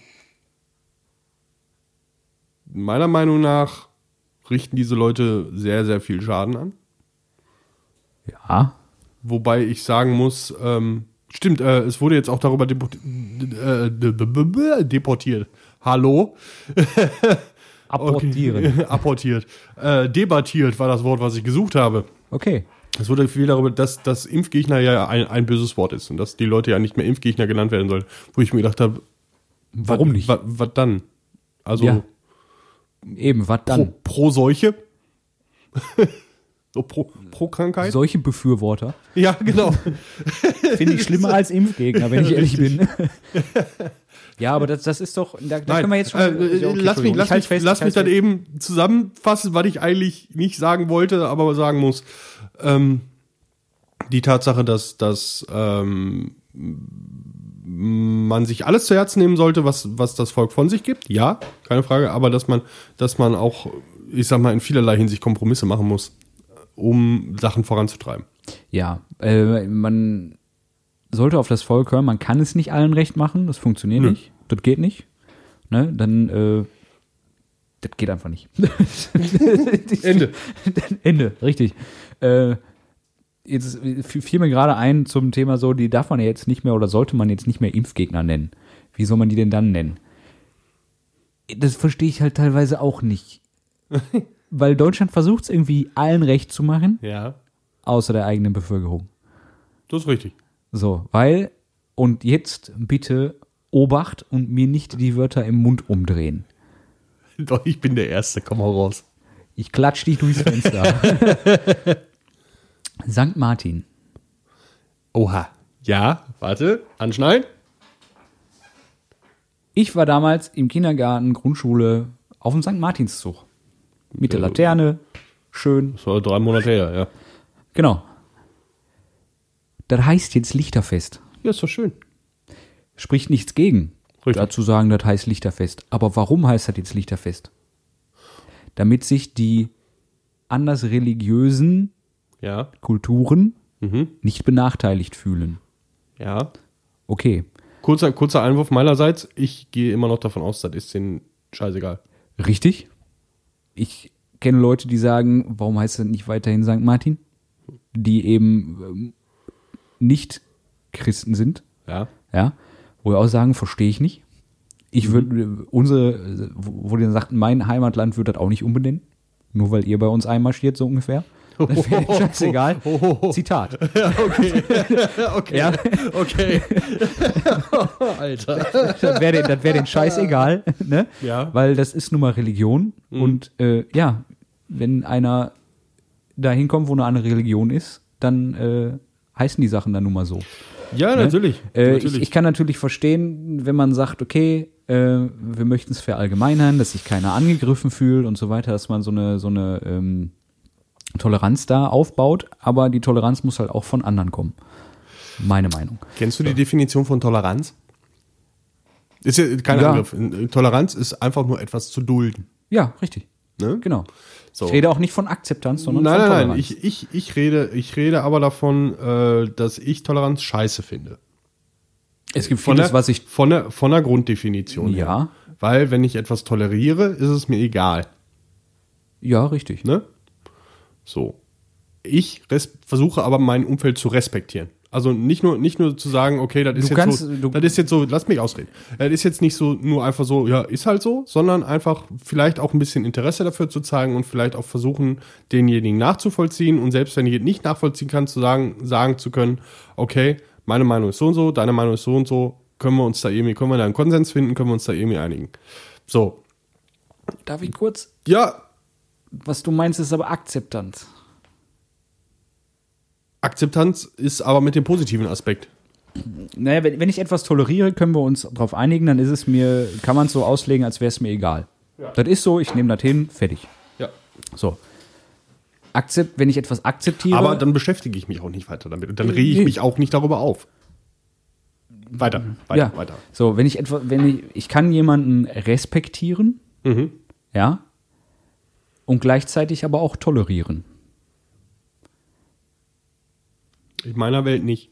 meiner Meinung nach richten diese Leute sehr, sehr viel Schaden an. Ja. Wobei ich sagen muss, ähm, stimmt, äh, es wurde jetzt auch darüber deportiert. Äh, de- de- de- deportiert. Hallo? Apportieren. Apportiert. Äh, debattiert war das Wort, was ich gesucht habe. Okay. Es wurde viel darüber, dass, dass Impfgegner ja ein, ein böses Wort ist und dass die Leute ja nicht mehr Impfgegner genannt werden sollen. Wo ich mir gedacht habe, Warum nicht? Was, dann? Also Ja. Eben, was pro, dann? pro Seuche? so pro, pro Krankheit? Solche Befürworter Ja, genau. finde ich schlimmer als Impfgegner, wenn ich ehrlich bin. Ja, aber das, das ist doch, da, da können wir jetzt schon. äh, Ja, okay, lass mich, lass Ich mich, fest, lass ich mich dann fest. eben zusammenfassen, was ich eigentlich nicht sagen wollte, aber sagen muss. Ähm, die Tatsache, dass, dass ähm, man sich alles zu Herzen nehmen sollte, was, was das Volk von sich gibt, ja, keine Frage, aber dass man, dass man auch, ich sag mal, in vielerlei Hinsicht Kompromisse machen muss, um Sachen voranzutreiben. Ja, äh, man sollte auf das Volk hören, man kann es nicht allen recht machen, das funktioniert Nö. nicht, das geht nicht. Ne? Dann, äh, das geht einfach nicht. Ende. Ende, richtig. Äh, jetzt fiel mir gerade ein zum Thema so, die darf man ja jetzt nicht mehr oder sollte man jetzt nicht mehr Impfgegner nennen. Wie soll man die denn dann nennen? Das verstehe ich halt teilweise auch nicht. Weil Deutschland versucht es irgendwie allen recht zu machen, Ja, außer der eigenen Bevölkerung. das ist richtig. So, weil Und jetzt bitte Obacht und mir nicht die Wörter im Mund umdrehen. Doch, ich bin der Erste, komm mal raus. Ich klatsch dich durchs Fenster. St. Martin. Oha. Ja, warte, anschneiden. Ich war damals im Kindergarten, Grundschule auf dem St. Martinszug. Mit der Ja. Laterne. Schön. Das war drei Monate her, ja. Genau. Das heißt jetzt Lichterfest. Ja, ist doch schön. Spricht nichts gegen. Richtig. Dazu sagen, das heißt Lichterfest. Aber warum heißt das jetzt Lichterfest? Damit sich die anders religiösen Ja. Kulturen Mhm. nicht benachteiligt fühlen. Ja. Okay, Kurzer, kurzer Einwurf meinerseits. Ich gehe immer noch davon aus, das ist denen scheißegal. richtig. Ich kenne Leute, die sagen, warum heißt das nicht weiterhin St. Martin? Die eben ähm, nicht Christen sind. Ja. Ja, wo wir auch sagen, verstehe ich nicht. Ich würde, unsere, wo die dann sagten, mein Heimatland würde das auch nicht umbenennen. Nur weil ihr bei uns einmarschiert, so ungefähr. Das wäre scheißegal. Zitat. Okay. okay. Ja, Okay. Alter. das wäre den, wär den Scheiß egal, ne? Ja. Weil das ist nun mal Religion. Und äh, ja, wenn einer da hinkommt, wo eine andere Religion ist, dann äh, heißen die Sachen dann nun mal so. Ja, natürlich. Äh, natürlich. Ich, ich kann natürlich verstehen, wenn man sagt, okay, äh, wir möchten es verallgemeinern, dass sich keiner angegriffen fühlt und so weiter, dass man so eine, so eine ähm, Toleranz da aufbaut, aber die Toleranz muss halt auch von anderen kommen. Meine Meinung. Kennst du die Definition von Toleranz? Ist ja kein Ja. Angriff. Toleranz ist einfach nur etwas zu dulden. Ja, richtig. Ne? Genau. So. Ich rede auch nicht von Akzeptanz, sondern nein, von nein, Toleranz. nein. Ich, ich, ich, rede, ich rede aber davon, äh, dass ich Toleranz scheiße finde. es gibt Von vieles, der, was ich. von der, von der Grunddefinition. her. Ja. Weil, wenn ich etwas toleriere, ist es mir egal. Ja, richtig. Ne? So. Ich versuche aber mein Umfeld zu respektieren. Also nicht nur, nicht nur zu sagen, okay, das ist, Du jetzt kannst- so, das ist jetzt so, lass mich ausreden. Das ist jetzt nicht so, nur einfach so, ja, ist halt so, sondern einfach vielleicht auch ein bisschen Interesse dafür zu zeigen und vielleicht auch versuchen, denjenigen nachzuvollziehen und selbst wenn ich nicht nachvollziehen kann, zu sagen, sagen zu können, okay, meine Meinung ist so und so, deine Meinung ist so und so, können wir uns da irgendwie, können wir da einen Konsens finden, können wir uns da irgendwie einigen. So. Darf ich kurz? Ja, Was du meinst, ist aber Akzeptanz. Akzeptanz ist aber mit dem positiven Aspekt. Naja, wenn, wenn ich etwas toleriere, können wir uns darauf einigen, dann ist es mir, kann man es so auslegen, als wäre es mir egal. Das ist so, ich nehme das hin, fertig. Ja. So. Akzept, wenn ich etwas akzeptiere. Aber dann beschäftige ich mich auch nicht weiter damit. Und dann rege ich Nee. mich auch nicht darüber auf. Weiter, weiter, ja. weiter. So, wenn ich etwa, wenn ich, ich kann jemanden respektieren, Mhm. ja, und gleichzeitig aber auch tolerieren. In meiner Welt nicht.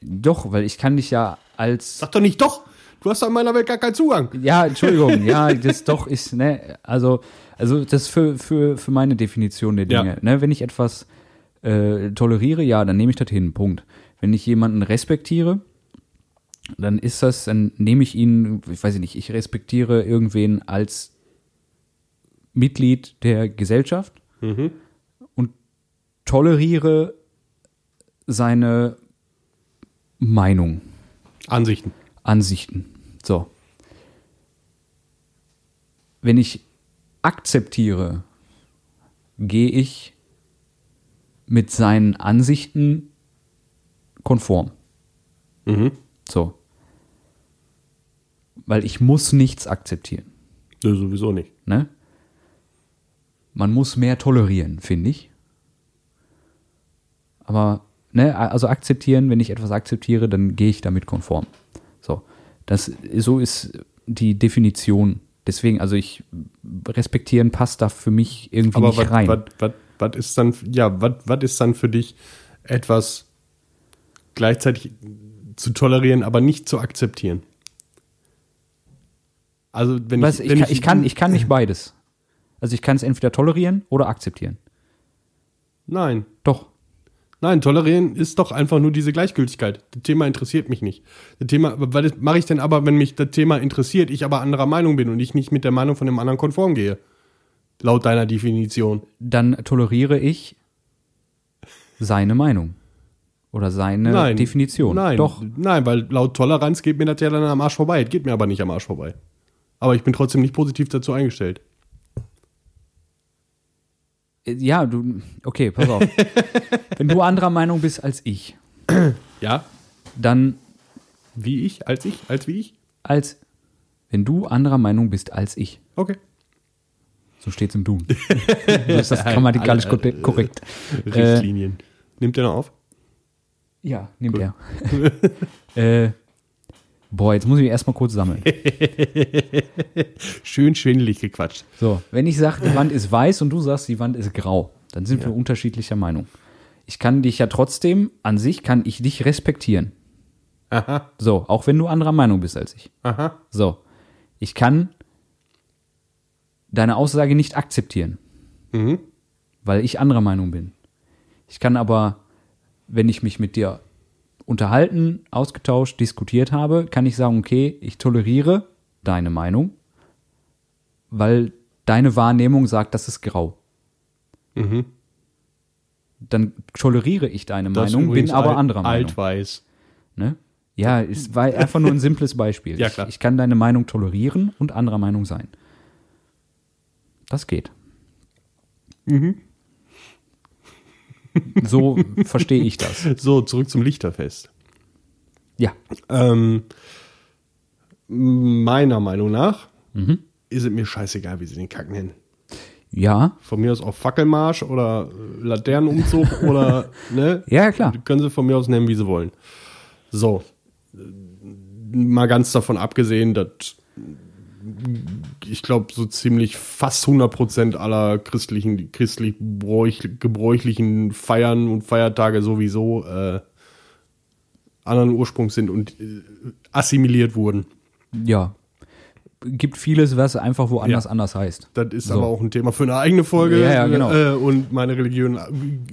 Doch, weil ich kann dich ja als Sag doch nicht doch! Du hast doch in meiner Welt gar keinen Zugang. Ja, Entschuldigung, ja, das doch ist, ne, also, also das für, für, für meine Definition der Dinge. Ja. Ne, wenn ich etwas äh, toleriere, ja, dann nehme ich das hin, Punkt. Wenn ich jemanden respektiere, dann ist das, dann nehme ich ihn, ich weiß nicht, ich respektiere irgendwen als Mitglied der Gesellschaft und toleriere seine Meinung. Ansichten. Ansichten. So. Wenn ich akzeptiere, gehe ich mit seinen Ansichten konform. Mhm. So. Weil ich muss nichts akzeptieren. Nö, sowieso nicht. Ne? Man muss mehr tolerieren, finde ich. Aber, ne, also akzeptieren, wenn ich etwas akzeptiere, dann gehe ich damit konform. So. Das, so ist die Definition. Deswegen, also ich, respektieren passt da für mich irgendwie Aber nicht was, rein. was, was, ist dann, ja, was, ist dann für dich etwas gleichzeitig zu tolerieren, aber nicht zu akzeptieren? Also, wenn Was, ich, ich, wenn kann, ich, kann, ich kann nicht beides. Also ich kann es entweder tolerieren oder akzeptieren. Nein. Doch. Nein, tolerieren ist doch einfach nur diese Gleichgültigkeit. Das Thema interessiert mich nicht. Das Thema, was mache ich denn aber, wenn mich das Thema interessiert, ich aber anderer Meinung bin und ich nicht mit der Meinung von dem anderen konform gehe? Laut deiner Definition. Dann toleriere ich seine Meinung. oder seine Nein. Definition. Nein. Doch. Nein, weil laut Toleranz geht mir das ja dann am Arsch vorbei. Es geht mir aber nicht am Arsch vorbei. Aber ich bin trotzdem nicht positiv dazu eingestellt. Äh, Ja, du, okay, pass auf. Wenn du anderer Meinung bist als ich, Ja? dann Wie ich? Als ich? Als wie ich? als, wenn du anderer Meinung bist als ich, Okay. so steht es im Duden. das ist das grammatikalisch korrekt- korrekt. Äh, Richtlinien. Nimmt der noch auf? ja, nimmt er. äh, boah, jetzt muss ich mich erstmal kurz sammeln. Schön schwindelig gequatscht. So, wenn ich sage, die Wand ist weiß und du sagst, die Wand ist grau, dann sind wir unterschiedlicher Meinung. Ich kann dich ja trotzdem, an sich kann ich dich respektieren. Aha, So, auch wenn du anderer Meinung bist als ich. aha. So, ich kann deine Aussage nicht akzeptieren, Mhm. weil ich anderer Meinung bin. Ich kann aber, wenn ich mich mit dir unterhalten, ausgetauscht, diskutiert habe, kann ich sagen, okay, ich toleriere deine Meinung, weil deine Wahrnehmung sagt, das ist grau. Mhm. Dann toleriere ich deine Das Meinung, bin aber alt- anderer Meinung. Altweiß. Ne? Ja, es war einfach nur ein simples Beispiel. Ja, klar. Ich, ich kann deine Meinung tolerieren und anderer Meinung sein. Das geht. Mhm. So verstehe ich das. So, zurück zum Lichterfest. Ja. Ähm, meiner Meinung nach Mhm. ist es mir scheißegal, wie sie den Kack nennen. Ja, Von mir aus auch Fackelmarsch oder äh, Laternenumzug oder, ne? ja, klar. Können sie von mir aus nennen, wie sie wollen. So. Mal ganz davon abgesehen, dass ich glaube, so ziemlich fast 100% aller christlichen, christlich bräuch, gebräuchlichen Feiern und Feiertage sowieso äh, anderen Ursprungs sind und äh, assimiliert wurden. Ja. Gibt vieles, was einfach woanders Ja. anders heißt. Das ist So. aber auch ein Thema für eine eigene Folge. Ja, ja, genau. Äh, und meine religiösen,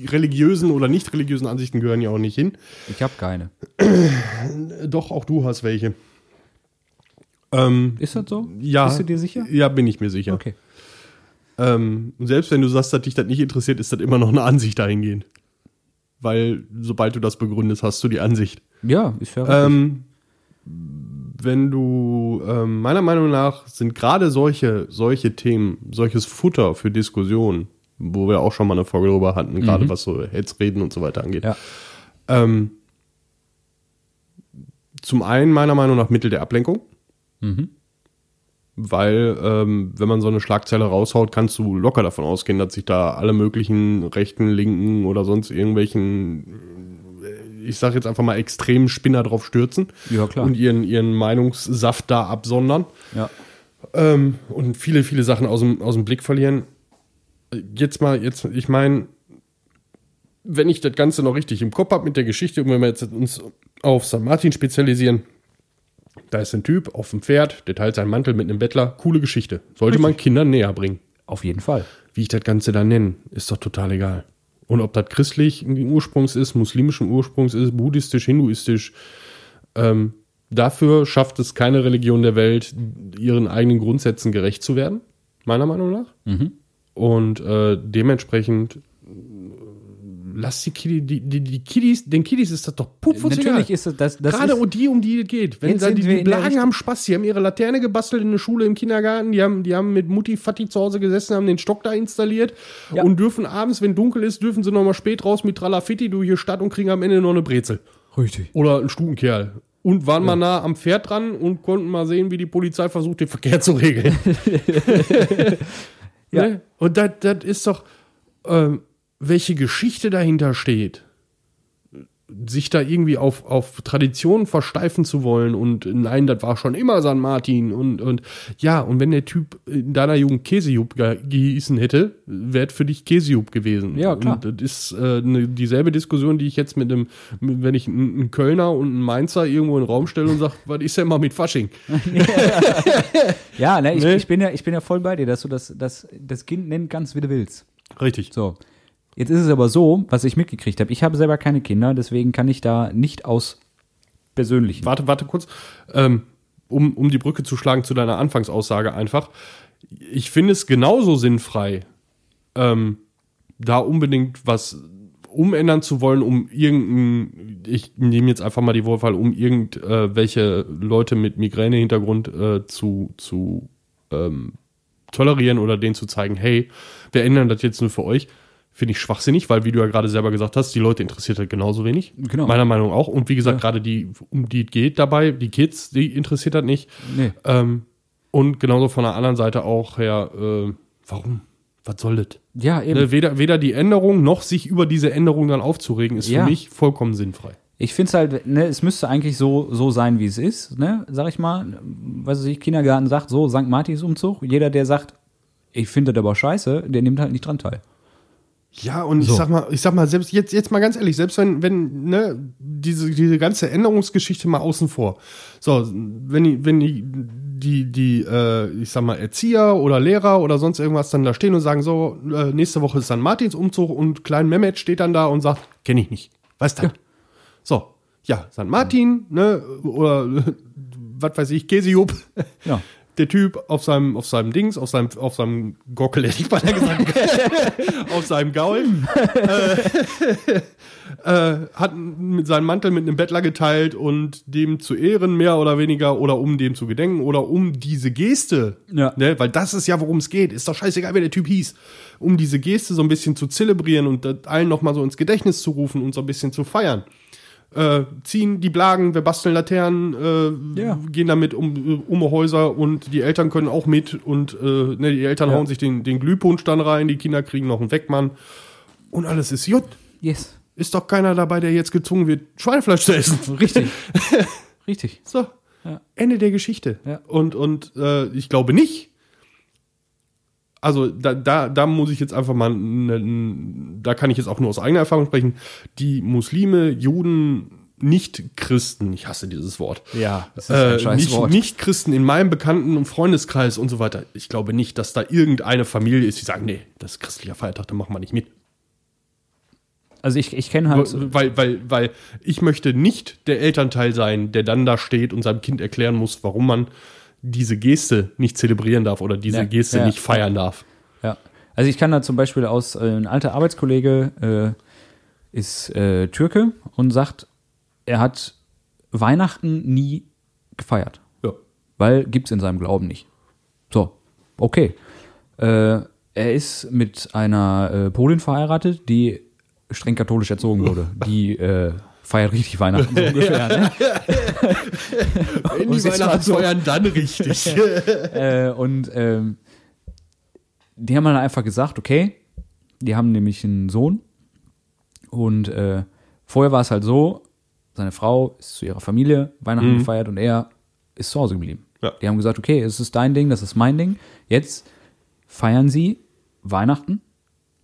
religiösen oder nicht religiösen Ansichten gehören ja auch nicht hin. Ich habe keine. Doch, auch du hast welche. Ähm, Ist das so? ja. Bist du dir sicher? Ja, bin ich mir sicher. Okay. Ähm, und selbst wenn du sagst, dass dich das nicht interessiert, ist das immer noch eine Ansicht dahingehend. Weil, sobald du das begründest, hast du die Ansicht. Ja, ist ja. Ähm, wenn du, ähm, meiner Meinung nach sind gerade solche, solche Themen, solches Futter für Diskussionen, wo wir auch schon mal eine Folge drüber hatten, gerade was so Hetzreden und so weiter angeht. Ja. Ähm, zum einen meiner Meinung nach Mittel der Ablenkung. Mhm. Weil, ähm, wenn man so eine Schlagzeile raushaut, kannst du locker davon ausgehen, dass sich da alle möglichen rechten, linken oder sonst irgendwelchen, äh, ich sag jetzt einfach mal, extremen Spinner drauf stürzen Ja, klar. und ihren, ihren Meinungssaft da absondern Ja. ähm, und viele, viele Sachen aus dem, aus dem Blick verlieren. Jetzt mal, jetzt, ich meine, wenn ich das Ganze noch richtig im Kopf habe mit der Geschichte und wenn wir jetzt uns auf St. Martin spezialisieren, da ist ein Typ auf dem Pferd, der teilt seinen Mantel mit einem Bettler. Coole Geschichte. Sollte man Kindern näher bringen. Auf jeden Fall. Wie ich das Ganze da nenne, ist doch total egal. Und ob das christlichen Ursprungs ist, muslimischen Ursprungs ist, buddhistisch, hinduistisch, ähm, dafür schafft es keine Religion der Welt, ihren eigenen Grundsätzen gerecht zu werden, meiner Meinung nach. Mhm. Und äh, dementsprechend lass die, Kiddi, die, die, die Kiddies, den Kiddies ist das doch pupfus Natürlich ist das, das, das Gerade um die, um die es geht. Wenn dann die, die Blagen haben Spaß, die haben ihre Laterne gebastelt in der Schule, im Kindergarten, die haben, die haben mit Mutti Fatti zu Hause gesessen, haben den Stock da installiert Ja. und dürfen abends, wenn dunkel ist, dürfen sie nochmal spät raus mit Tralafitti durch die Stadt und kriegen am Ende noch eine Brezel. richtig. Oder einen Stubenkerl. Und waren mal nah am Pferd dran und konnten mal sehen, wie die Polizei versucht, den Verkehr zu regeln. Ja. ne? Und das das ist doch, ähm, welche Geschichte dahinter steht. Sich da irgendwie auf, auf Traditionen versteifen zu wollen und nein, das war schon immer San Martin und, und ja, und wenn der Typ in deiner Jugend Käsejub ge- gehießen hätte, wäre für dich Käsejub gewesen. Ja, klar. Und das ist äh, ne, dieselbe Diskussion, die ich jetzt mit einem, mit- wenn ich einen Kölner und einen Mainzer irgendwo in den Raum stelle und sage, was ist denn mal mit Fasching? Ja, ne, ich, Ne? ich, bin ja, ich bin ja voll bei dir, dass du das, das, das Kind nennen kannst, wie du willst. Richtig. So. Jetzt ist es aber so, was ich mitgekriegt habe. Ich habe selber keine Kinder, deswegen kann ich da nicht aus persönlichen. Warte, warte kurz. Ähm, um, um die Brücke zu schlagen zu deiner Anfangsaussage einfach. Ich finde es genauso sinnfrei, ähm, da unbedingt was umändern zu wollen, um irgendein, ich nehme jetzt einfach mal die Wortwahl, um irgendwelche Leute mit Migräne-Hintergrund äh, zu, zu ähm, tolerieren oder denen zu zeigen, hey, wir ändern das jetzt nur für euch, finde ich schwachsinnig, weil, wie du ja gerade selber gesagt hast, die Leute interessiert halt genauso wenig. Genau. Meiner Meinung nach auch. Und wie gesagt, Ja. gerade die, um die es geht dabei, die Kids, die interessiert das nicht. Nee. Ähm, und genauso von der anderen Seite auch her, äh, warum? Was soll das? Ja, eben. Ne, weder, weder die Änderung noch sich über diese Änderung dann aufzuregen, ist Ja. für mich vollkommen sinnfrei. Ich finde es halt, ne, es müsste eigentlich so, so sein, wie es ist, ne, sag ich mal. Was weiß ich, Kindergarten sagt so, St. Martins Umzug. Jeder, der sagt, ich finde das aber scheiße, der nimmt halt nicht dran teil. Ja, und So. ich sag mal, ich sag mal, selbst jetzt, jetzt mal ganz ehrlich, selbst wenn, wenn, ne, diese, diese ganze Änderungsgeschichte mal außen vor. So, wenn die, wenn die, die, die, äh, ich sag mal, Erzieher oder Lehrer oder sonst irgendwas dann da stehen und sagen, so, äh, nächste Woche ist dann Martins Umzug und Klein Mehmet steht dann da und sagt, kenne ich nicht. Weißt du? So, ja, St. Martin, ne, oder was weiß ich, Käsejupp. Ja. Der Typ auf seinem, auf seinem Dings, auf seinem, auf seinem Gockel, hätte ich mal gesagt, auf seinem Gaul, äh, äh, hat mit seinen Mantel mit einem Bettler geteilt und dem zu ehren, mehr oder weniger, oder um dem zu gedenken, oder um diese Geste, Ja. ne, weil das ist ja, worum es geht, ist doch scheißegal, wer der Typ hieß, um diese Geste so ein bisschen zu zelebrieren und allen nochmal so ins Gedächtnis zu rufen und so ein bisschen zu feiern. Äh, ziehen die Blagen, wir basteln Laternen, äh, Ja. gehen damit um, um Häuser und die Eltern können auch mit und äh, ne, die Eltern Ja. hauen sich den, den Glühpunsch dann rein, die Kinder kriegen noch einen Weckmann und alles ist gut. Yes. Ist doch keiner dabei, der jetzt gezwungen wird, Schweinefleisch zu essen. Richtig. Richtig. So, Ja. Ende der Geschichte. Und, und äh, ich glaube nicht, also da, da, da muss ich jetzt einfach mal, ne, da kann ich jetzt auch nur aus eigener Erfahrung sprechen, die Muslime, Juden, Nicht-Christen, ich hasse dieses Wort, Ja, das ist äh, ein scheiß nicht, Wort. nicht Christen in meinem Bekannten- und Freundeskreis und so weiter. Ich glaube nicht, dass da irgendeine Familie ist, die sagen, nee, das ist christlicher Feiertag, da machen wir nicht mit. Also ich, ich kenne halt. Weil, weil, weil ich möchte nicht der Elternteil sein, der dann da steht und seinem Kind erklären muss, warum man diese Geste nicht zelebrieren darf oder diese Ja, Geste ja. nicht feiern darf. Ja. Also ich kann da zum Beispiel aus, äh, ein alter Arbeitskollege äh, ist äh, Türke und sagt, er hat Weihnachten nie gefeiert. Ja. Weil gibt's in seinem Glauben nicht. So, okay. Äh, er ist mit einer äh, Polin verheiratet, die streng katholisch erzogen wurde. Die äh, feiert richtig Weihnachten so ungefähr. Ne? Wenn die Weihnachten feiern, dann richtig. äh, und ähm, die haben dann einfach gesagt, okay, die haben nämlich einen Sohn und äh, vorher war es halt so, seine Frau ist zu ihrer Familie Weihnachten gefeiert und er ist zu Hause geblieben. Ja. Die haben gesagt, okay, es ist dein Ding, das ist mein Ding. Jetzt feiern sie Weihnachten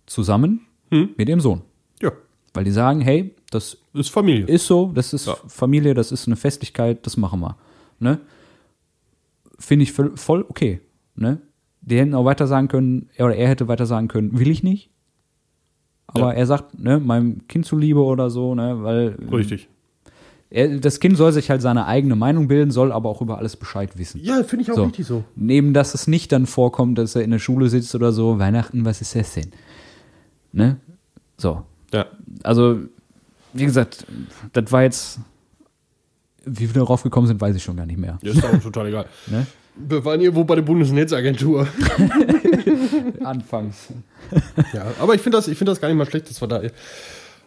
zusammen mit ihrem Sohn. ja, Weil die sagen, hey, das ist Familie. ist so, das ist Ja. Familie, das ist eine Festlichkeit, das machen wir. Ne? Finde ich voll, okay. Ne? Die hätten auch weiter sagen können, er oder er hätte weiter sagen können, will ich nicht. Aber Ja. er sagt, ne, meinem Kind zuliebe oder so, ne, weil Richtig. er, das Kind soll sich halt seine eigene Meinung bilden, soll aber auch über alles Bescheid wissen. Ja, finde ich auch So. richtig so. Neben, dass es nicht dann vorkommt, dass er in der Schule sitzt oder so, Weihnachten, was ist das denn? Ne? So. Ja. Also, wie gesagt, das war jetzt, wie wir darauf gekommen sind, weiß ich schon gar nicht mehr. Ja, ist auch total egal. Ne? Wir waren hier wo bei der Bundesnetzagentur. Anfangs. ja, aber ich finde das, ich finde das gar nicht mal schlecht, dass wir da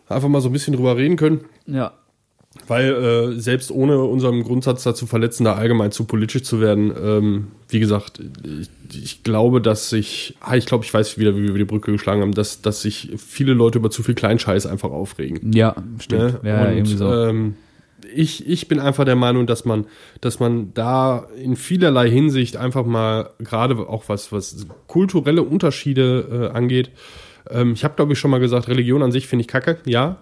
einfach mal so ein bisschen drüber reden können. Ja. Weil äh, selbst ohne unseren Grundsatz dazu verletzen, da allgemein zu politisch zu werden, ähm, wie gesagt, ich, ich glaube, dass sich, ah, ich glaube, ich weiß wieder, wie wir die Brücke geschlagen haben, dass, dass sich viele Leute über zu viel Kleinscheiß einfach aufregen. Ja, stimmt. Ne? Ja, Und, irgendwie so. ähm, ich, ich bin einfach der Meinung, dass man, dass man da in vielerlei Hinsicht einfach mal, gerade auch was, was kulturelle Unterschiede äh, angeht, ähm, ich habe, glaube ich, schon mal gesagt, Religion an sich finde ich kacke, ja.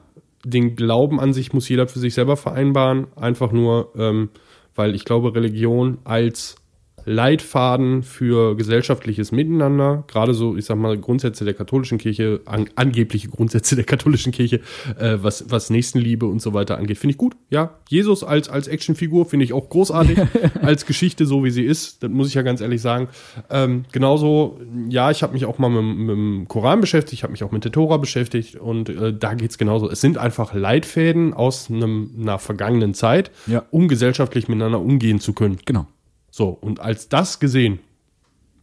Den Glauben an sich muss jeder für sich selber vereinbaren, einfach nur, ähm, weil ich glaube, Religion als Leitfaden für gesellschaftliches Miteinander, gerade so, ich sag mal, Grundsätze der katholischen Kirche, an, angebliche Grundsätze der katholischen Kirche, äh, was, was Nächstenliebe und so weiter angeht. Finde ich gut, ja. Jesus als, als Actionfigur finde ich auch großartig, als Geschichte, so wie sie ist, das muss ich ja ganz ehrlich sagen. Ähm, genauso, ja, ich habe mich auch mal mit, mit dem Koran beschäftigt, ich habe mich auch mit der Tora beschäftigt und äh, da geht's genauso. Es sind einfach Leitfäden aus einem, einer vergangenen Zeit, Ja. um gesellschaftlich miteinander umgehen zu können. Genau. So, und als das gesehen,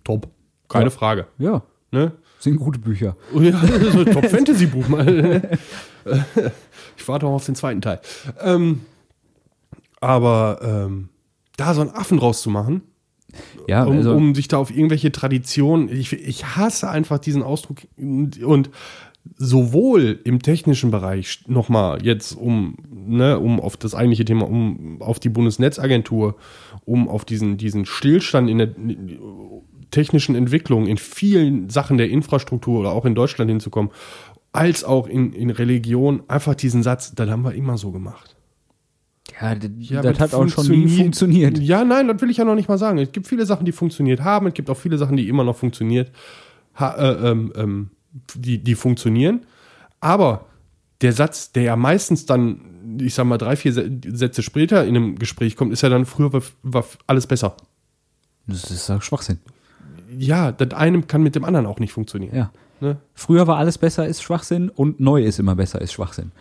top. Keine Ja. Frage. Ja, Ne? sind gute Bücher. Oh ja, so ein Top-Fantasy-Buch mal. ich warte auch auf den zweiten Teil. Ähm, aber ähm, da so einen Affen rauszumachen, Ja, um, also, um sich da auf irgendwelche Traditionen, ich, ich hasse einfach diesen Ausdruck und, und sowohl im technischen Bereich nochmal jetzt um, ne, um auf das eigentliche Thema, um auf die Bundesnetzagentur, um auf diesen, diesen Stillstand in der technischen Entwicklung in vielen Sachen der Infrastruktur oder auch in Deutschland hinzukommen, als auch in, in Religion, einfach diesen Satz, das haben wir immer so gemacht. ja, Ja, das hat auch schon nie funktioniert. Ja, nein, das will ich ja noch nicht mal sagen. Es gibt viele Sachen, die funktioniert haben. Es gibt auch viele Sachen, die immer noch funktioniert, ha, äh, ähm, ähm, die, die funktionieren. Aber der Satz, der ja meistens dann, ich sag mal, drei, vier Sätze später in einem Gespräch kommt, ist ja dann, früher war, war alles besser. Das ist doch Schwachsinn. Ja, das eine kann mit dem anderen auch nicht funktionieren. Ja. Ne? Früher war alles besser ist Schwachsinn und neu ist immer besser ist Schwachsinn.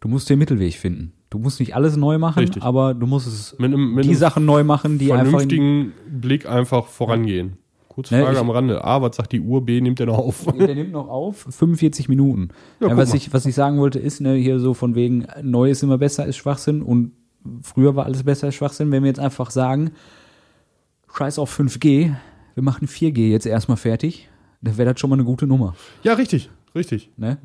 Du musst den Mittelweg finden. Du musst nicht alles neu machen, Richtig. aber du musst es Mit einem, mit die Sachen neu machen, die einfach in, vernünftigen Blick einfach vorangehen. Kurze Ne, Frage ich- am Rande. A, was sagt die Uhr? B, nimmt er noch auf? Der nimmt noch auf, 45 Minuten. Ja, Ja, was, ich, was ich sagen wollte, ist ne, hier so von wegen, neu ist immer besser ist Schwachsinn und früher war alles besser ist Schwachsinn. Wenn wir jetzt einfach sagen, scheiß auf 5G, wir machen 4G jetzt erstmal fertig, dann wäre das schon mal eine gute Nummer. Ja, richtig, richtig. Ne?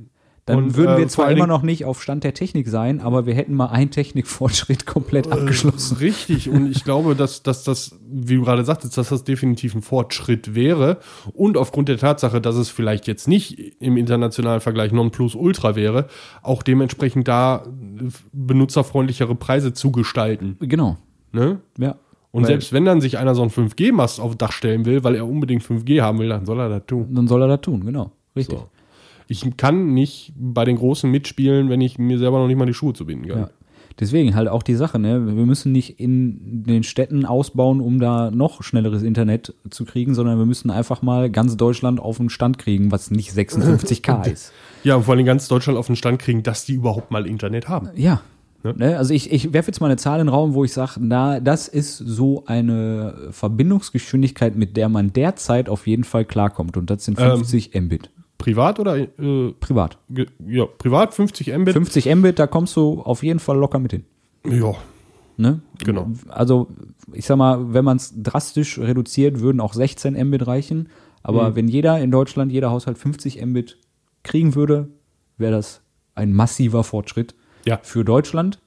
Dann Und, würden äh, wir vor zwar immer noch nicht auf Stand der Technik sein, aber wir hätten mal einen Technikfortschritt komplett abgeschlossen. Richtig, und ich glaube, dass, dass das, wie du gerade sagtest, dass das definitiv ein Fortschritt wäre. Und aufgrund der Tatsache, dass es vielleicht jetzt nicht im internationalen Vergleich Nonplusultra wäre, auch dementsprechend da äh, benutzerfreundlichere Preise zu gestalten. Genau. Ne? Ja. Und Weil- selbst wenn dann sich einer so einen 5G-Mast aufs Dach stellen will, weil er unbedingt 5G haben will, dann soll er das tun. Dann soll er das tun, genau. Richtig. So. Ich kann nicht bei den Großen mitspielen, wenn ich mir selber noch nicht mal die Schuhe zu binden kann. Ja. Deswegen halt auch die Sache, ne? Wir müssen nicht in den Städten ausbauen, um da noch schnelleres Internet zu kriegen, sondern wir müssen einfach mal ganz Deutschland auf den Stand kriegen, was nicht 56k ist. Ja, und vor allem ganz Deutschland auf den Stand kriegen, dass die überhaupt mal Internet haben. Ja. Ne? Also ich, ich werfe jetzt mal eine Zahl in den Raum, wo ich sage, na, das ist so eine Verbindungsgeschwindigkeit, mit der man derzeit auf jeden Fall klarkommt. Und das sind 50 Mbit. Privat oder äh, Privat. ja, privat 50 Mbit? 50 Mbit, da kommst du auf jeden Fall locker mit hin. Ja, Ne? Genau. Also, ich sag mal, wenn man es drastisch reduziert, würden auch 16 Mbit reichen. Aber wenn jeder in Deutschland, jeder Haushalt 50 Mbit kriegen würde, wäre das ein massiver Fortschritt Ja. für Deutschland.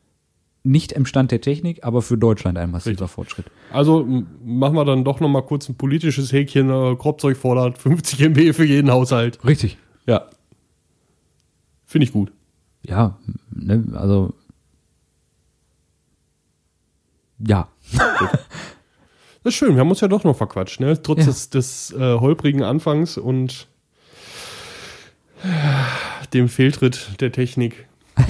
Nicht im Stand der Technik, aber für Deutschland ein massiver Richtig. Fortschritt. also machen wir dann doch noch mal kurz ein politisches Häkchen. Äh, Kropzeug fordert 50 MB für jeden Haushalt. Richtig. Ja. Finde ich gut. Ja, ne, also. Ja. Das ist schön, wir haben uns ja doch noch verquatscht, ne? Trotz Ja. des, des äh, holprigen Anfangs und äh, dem Fehltritt der Technik.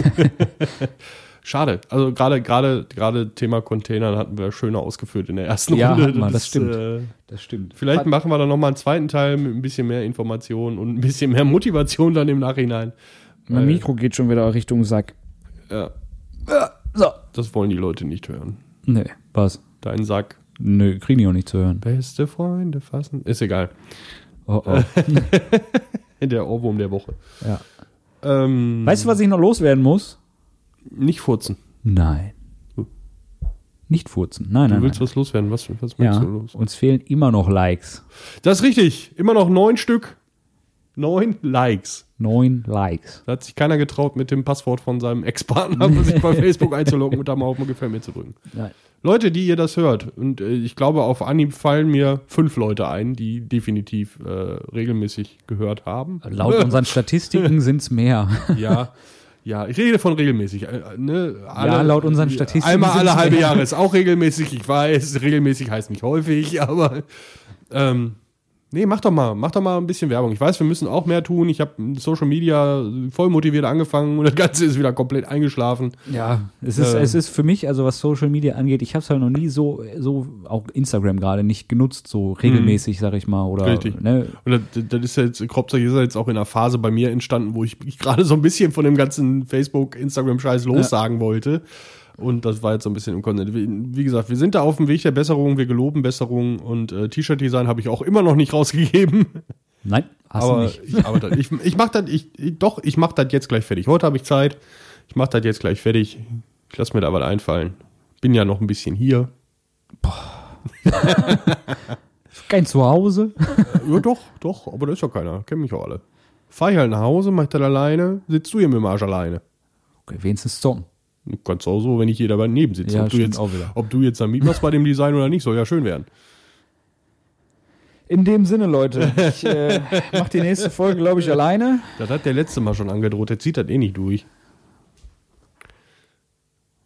Schade. Also gerade gerade gerade Thema Containern hatten wir schöner ausgeführt in der ersten Ja, Runde. hatten wir, das stimmt. Äh, Das stimmt. vielleicht machen wir dann noch mal einen zweiten Teil mit ein bisschen mehr Information und ein bisschen mehr Motivation dann im Nachhinein. Mein Mikro geht schon wieder Richtung Sack. Ja, So. das wollen die Leute nicht hören. Nee, was? Dein Sack. Nö, kriegen die auch nicht zu hören. Beste Freunde fassen. Ist egal. Oh, oh. Der Ohrwurm der Woche. ja. Ähm, Weißt du, was ich noch loswerden muss? Nicht furzen. Nein. Nicht furzen. Nein, Du nein, willst nein. was loswerden. Was, was Ja, willst du los? uns fehlen immer noch Likes. Das ist richtig. Immer noch neun Stück. Neun Likes. Neun Likes. Da hat sich keiner getraut, mit dem Passwort von seinem Ex-Partner sich bei Facebook einzuloggen und da mal auf ein Gefällt mir zu drücken. Nein. Leute, die ihr das hört, und äh, ich glaube, auf Anhieb fallen mir fünf Leute ein, die definitiv äh, regelmäßig gehört haben. Laut unseren Statistiken sind es mehr. ja. Ja, ich rede von regelmäßig. äh, Ne? Alle, Ja, laut unseren Statistiken Einmal alle halbe. Jahre ist auch regelmäßig. Ich weiß, regelmäßig heißt nicht häufig, aber ähm, nee, mach doch mal, mach doch mal ein bisschen Werbung. Ich weiß, wir müssen auch mehr tun. Ich habe Social Media voll motiviert angefangen und das Ganze ist wieder komplett eingeschlafen. Ja, es ist, Äh. es ist für mich, also was Social Media angeht, ich habe es halt noch nie so, so auch Instagram gerade nicht genutzt, so regelmäßig, sag ich mal. Oder, Richtig. Ne, Und das, das ist jetzt, hauptsächlich ist jetzt auch in einer Phase bei mir entstanden, wo ich mich gerade so ein bisschen von dem ganzen Facebook, Instagram-Scheiß lossagen wollte. Und das war jetzt so ein bisschen im Konsens. Wie, wie gesagt, wir sind da auf dem Weg der Besserung, wir geloben Besserung und äh, T-Shirt-Design habe ich auch immer noch nicht rausgegeben. nein, hast aber du nicht. ich arbeite. Ich, ich mache das, ich, ich, doch, ich mache das jetzt gleich fertig. Heute habe ich Zeit. Ich mache das jetzt gleich fertig. Ich lasse mir da was einfallen. Bin ja noch ein bisschen hier. Kein Zuhause. Ja, doch, doch, aber da ist ja keiner. Kennen mich auch alle. Fahr ich halt nach Hause, mach das alleine, sitzt du hier mit dem Arsch alleine. Okay, wenigstens Song. Du kannst auch so, wenn ich hier daneben sitze. Ja, ob, du jetzt, auch wieder. ob du jetzt da mitmachst bei dem Design oder nicht, soll ja schön werden. In dem Sinne, Leute, ich äh, mach die nächste Folge, glaube ich, alleine. Das hat der letzte Mal schon angedroht, der zieht das eh nicht durch.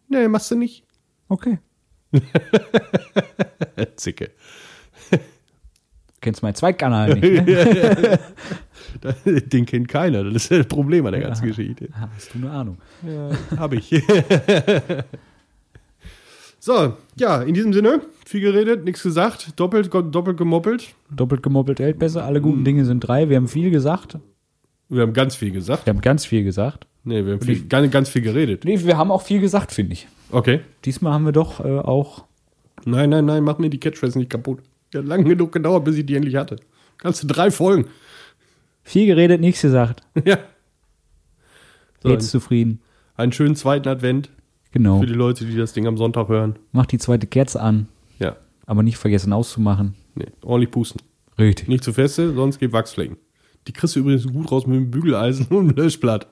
Nee, machst du nicht. Okay. Zicke. Du kennst meinen Zweitkanal nicht. Ne? Den kennt keiner, das ist das Problem an der ganzen Geschichte. Ah, Hast du eine Ahnung? Ja, hab ich. so, ja, in diesem Sinne, viel geredet, nichts gesagt, doppelt, doppelt gemoppelt. Doppelt gemoppelt hält besser. Alle guten Dinge sind drei. Wir haben viel gesagt. Wir haben ganz viel gesagt. Wir haben ganz viel gesagt. Nee, wir haben viel, ganz, ganz viel geredet. Nee, wir haben auch viel gesagt, finde ich. Okay. Diesmal haben wir doch äh, auch. Nein, nein, nein, mach mir die Catchphrase nicht kaputt. Die hat lange genug gedauert, bis ich die endlich hatte. Kannst du drei Folgen. Viel geredet, nichts gesagt. ja. So, Jetzt zufrieden. einen schönen zweiten Advent Genau. für die Leute, die das Ding am Sonntag hören. Mach die zweite Kerze an, Ja. aber nicht vergessen auszumachen. Nee, ordentlich pusten. Richtig. Nicht zu feste, sonst geht Wachsflecken. Die kriegst du übrigens gut raus mit dem Bügeleisen und dem Löschblatt.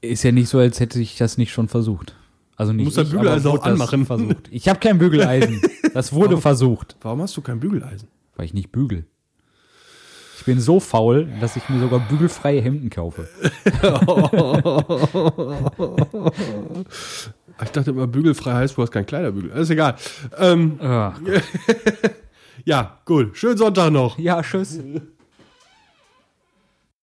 Ist ja nicht so, als hätte ich das nicht schon versucht. Also nicht musst das Bügeleisen auch anmachen. Versucht. Ich habe kein Bügeleisen. Das wurde versucht, Warum hast du kein Bügeleisen? weil ich nicht bügel. Ich bin so faul, dass ich mir sogar bügelfreie Hemden kaufe. Ich dachte immer, bügelfrei heißt, du hast keinen Kleiderbügel. Ist egal. Ähm, ja, gut. Schönen Sonntag noch. ja, tschüss.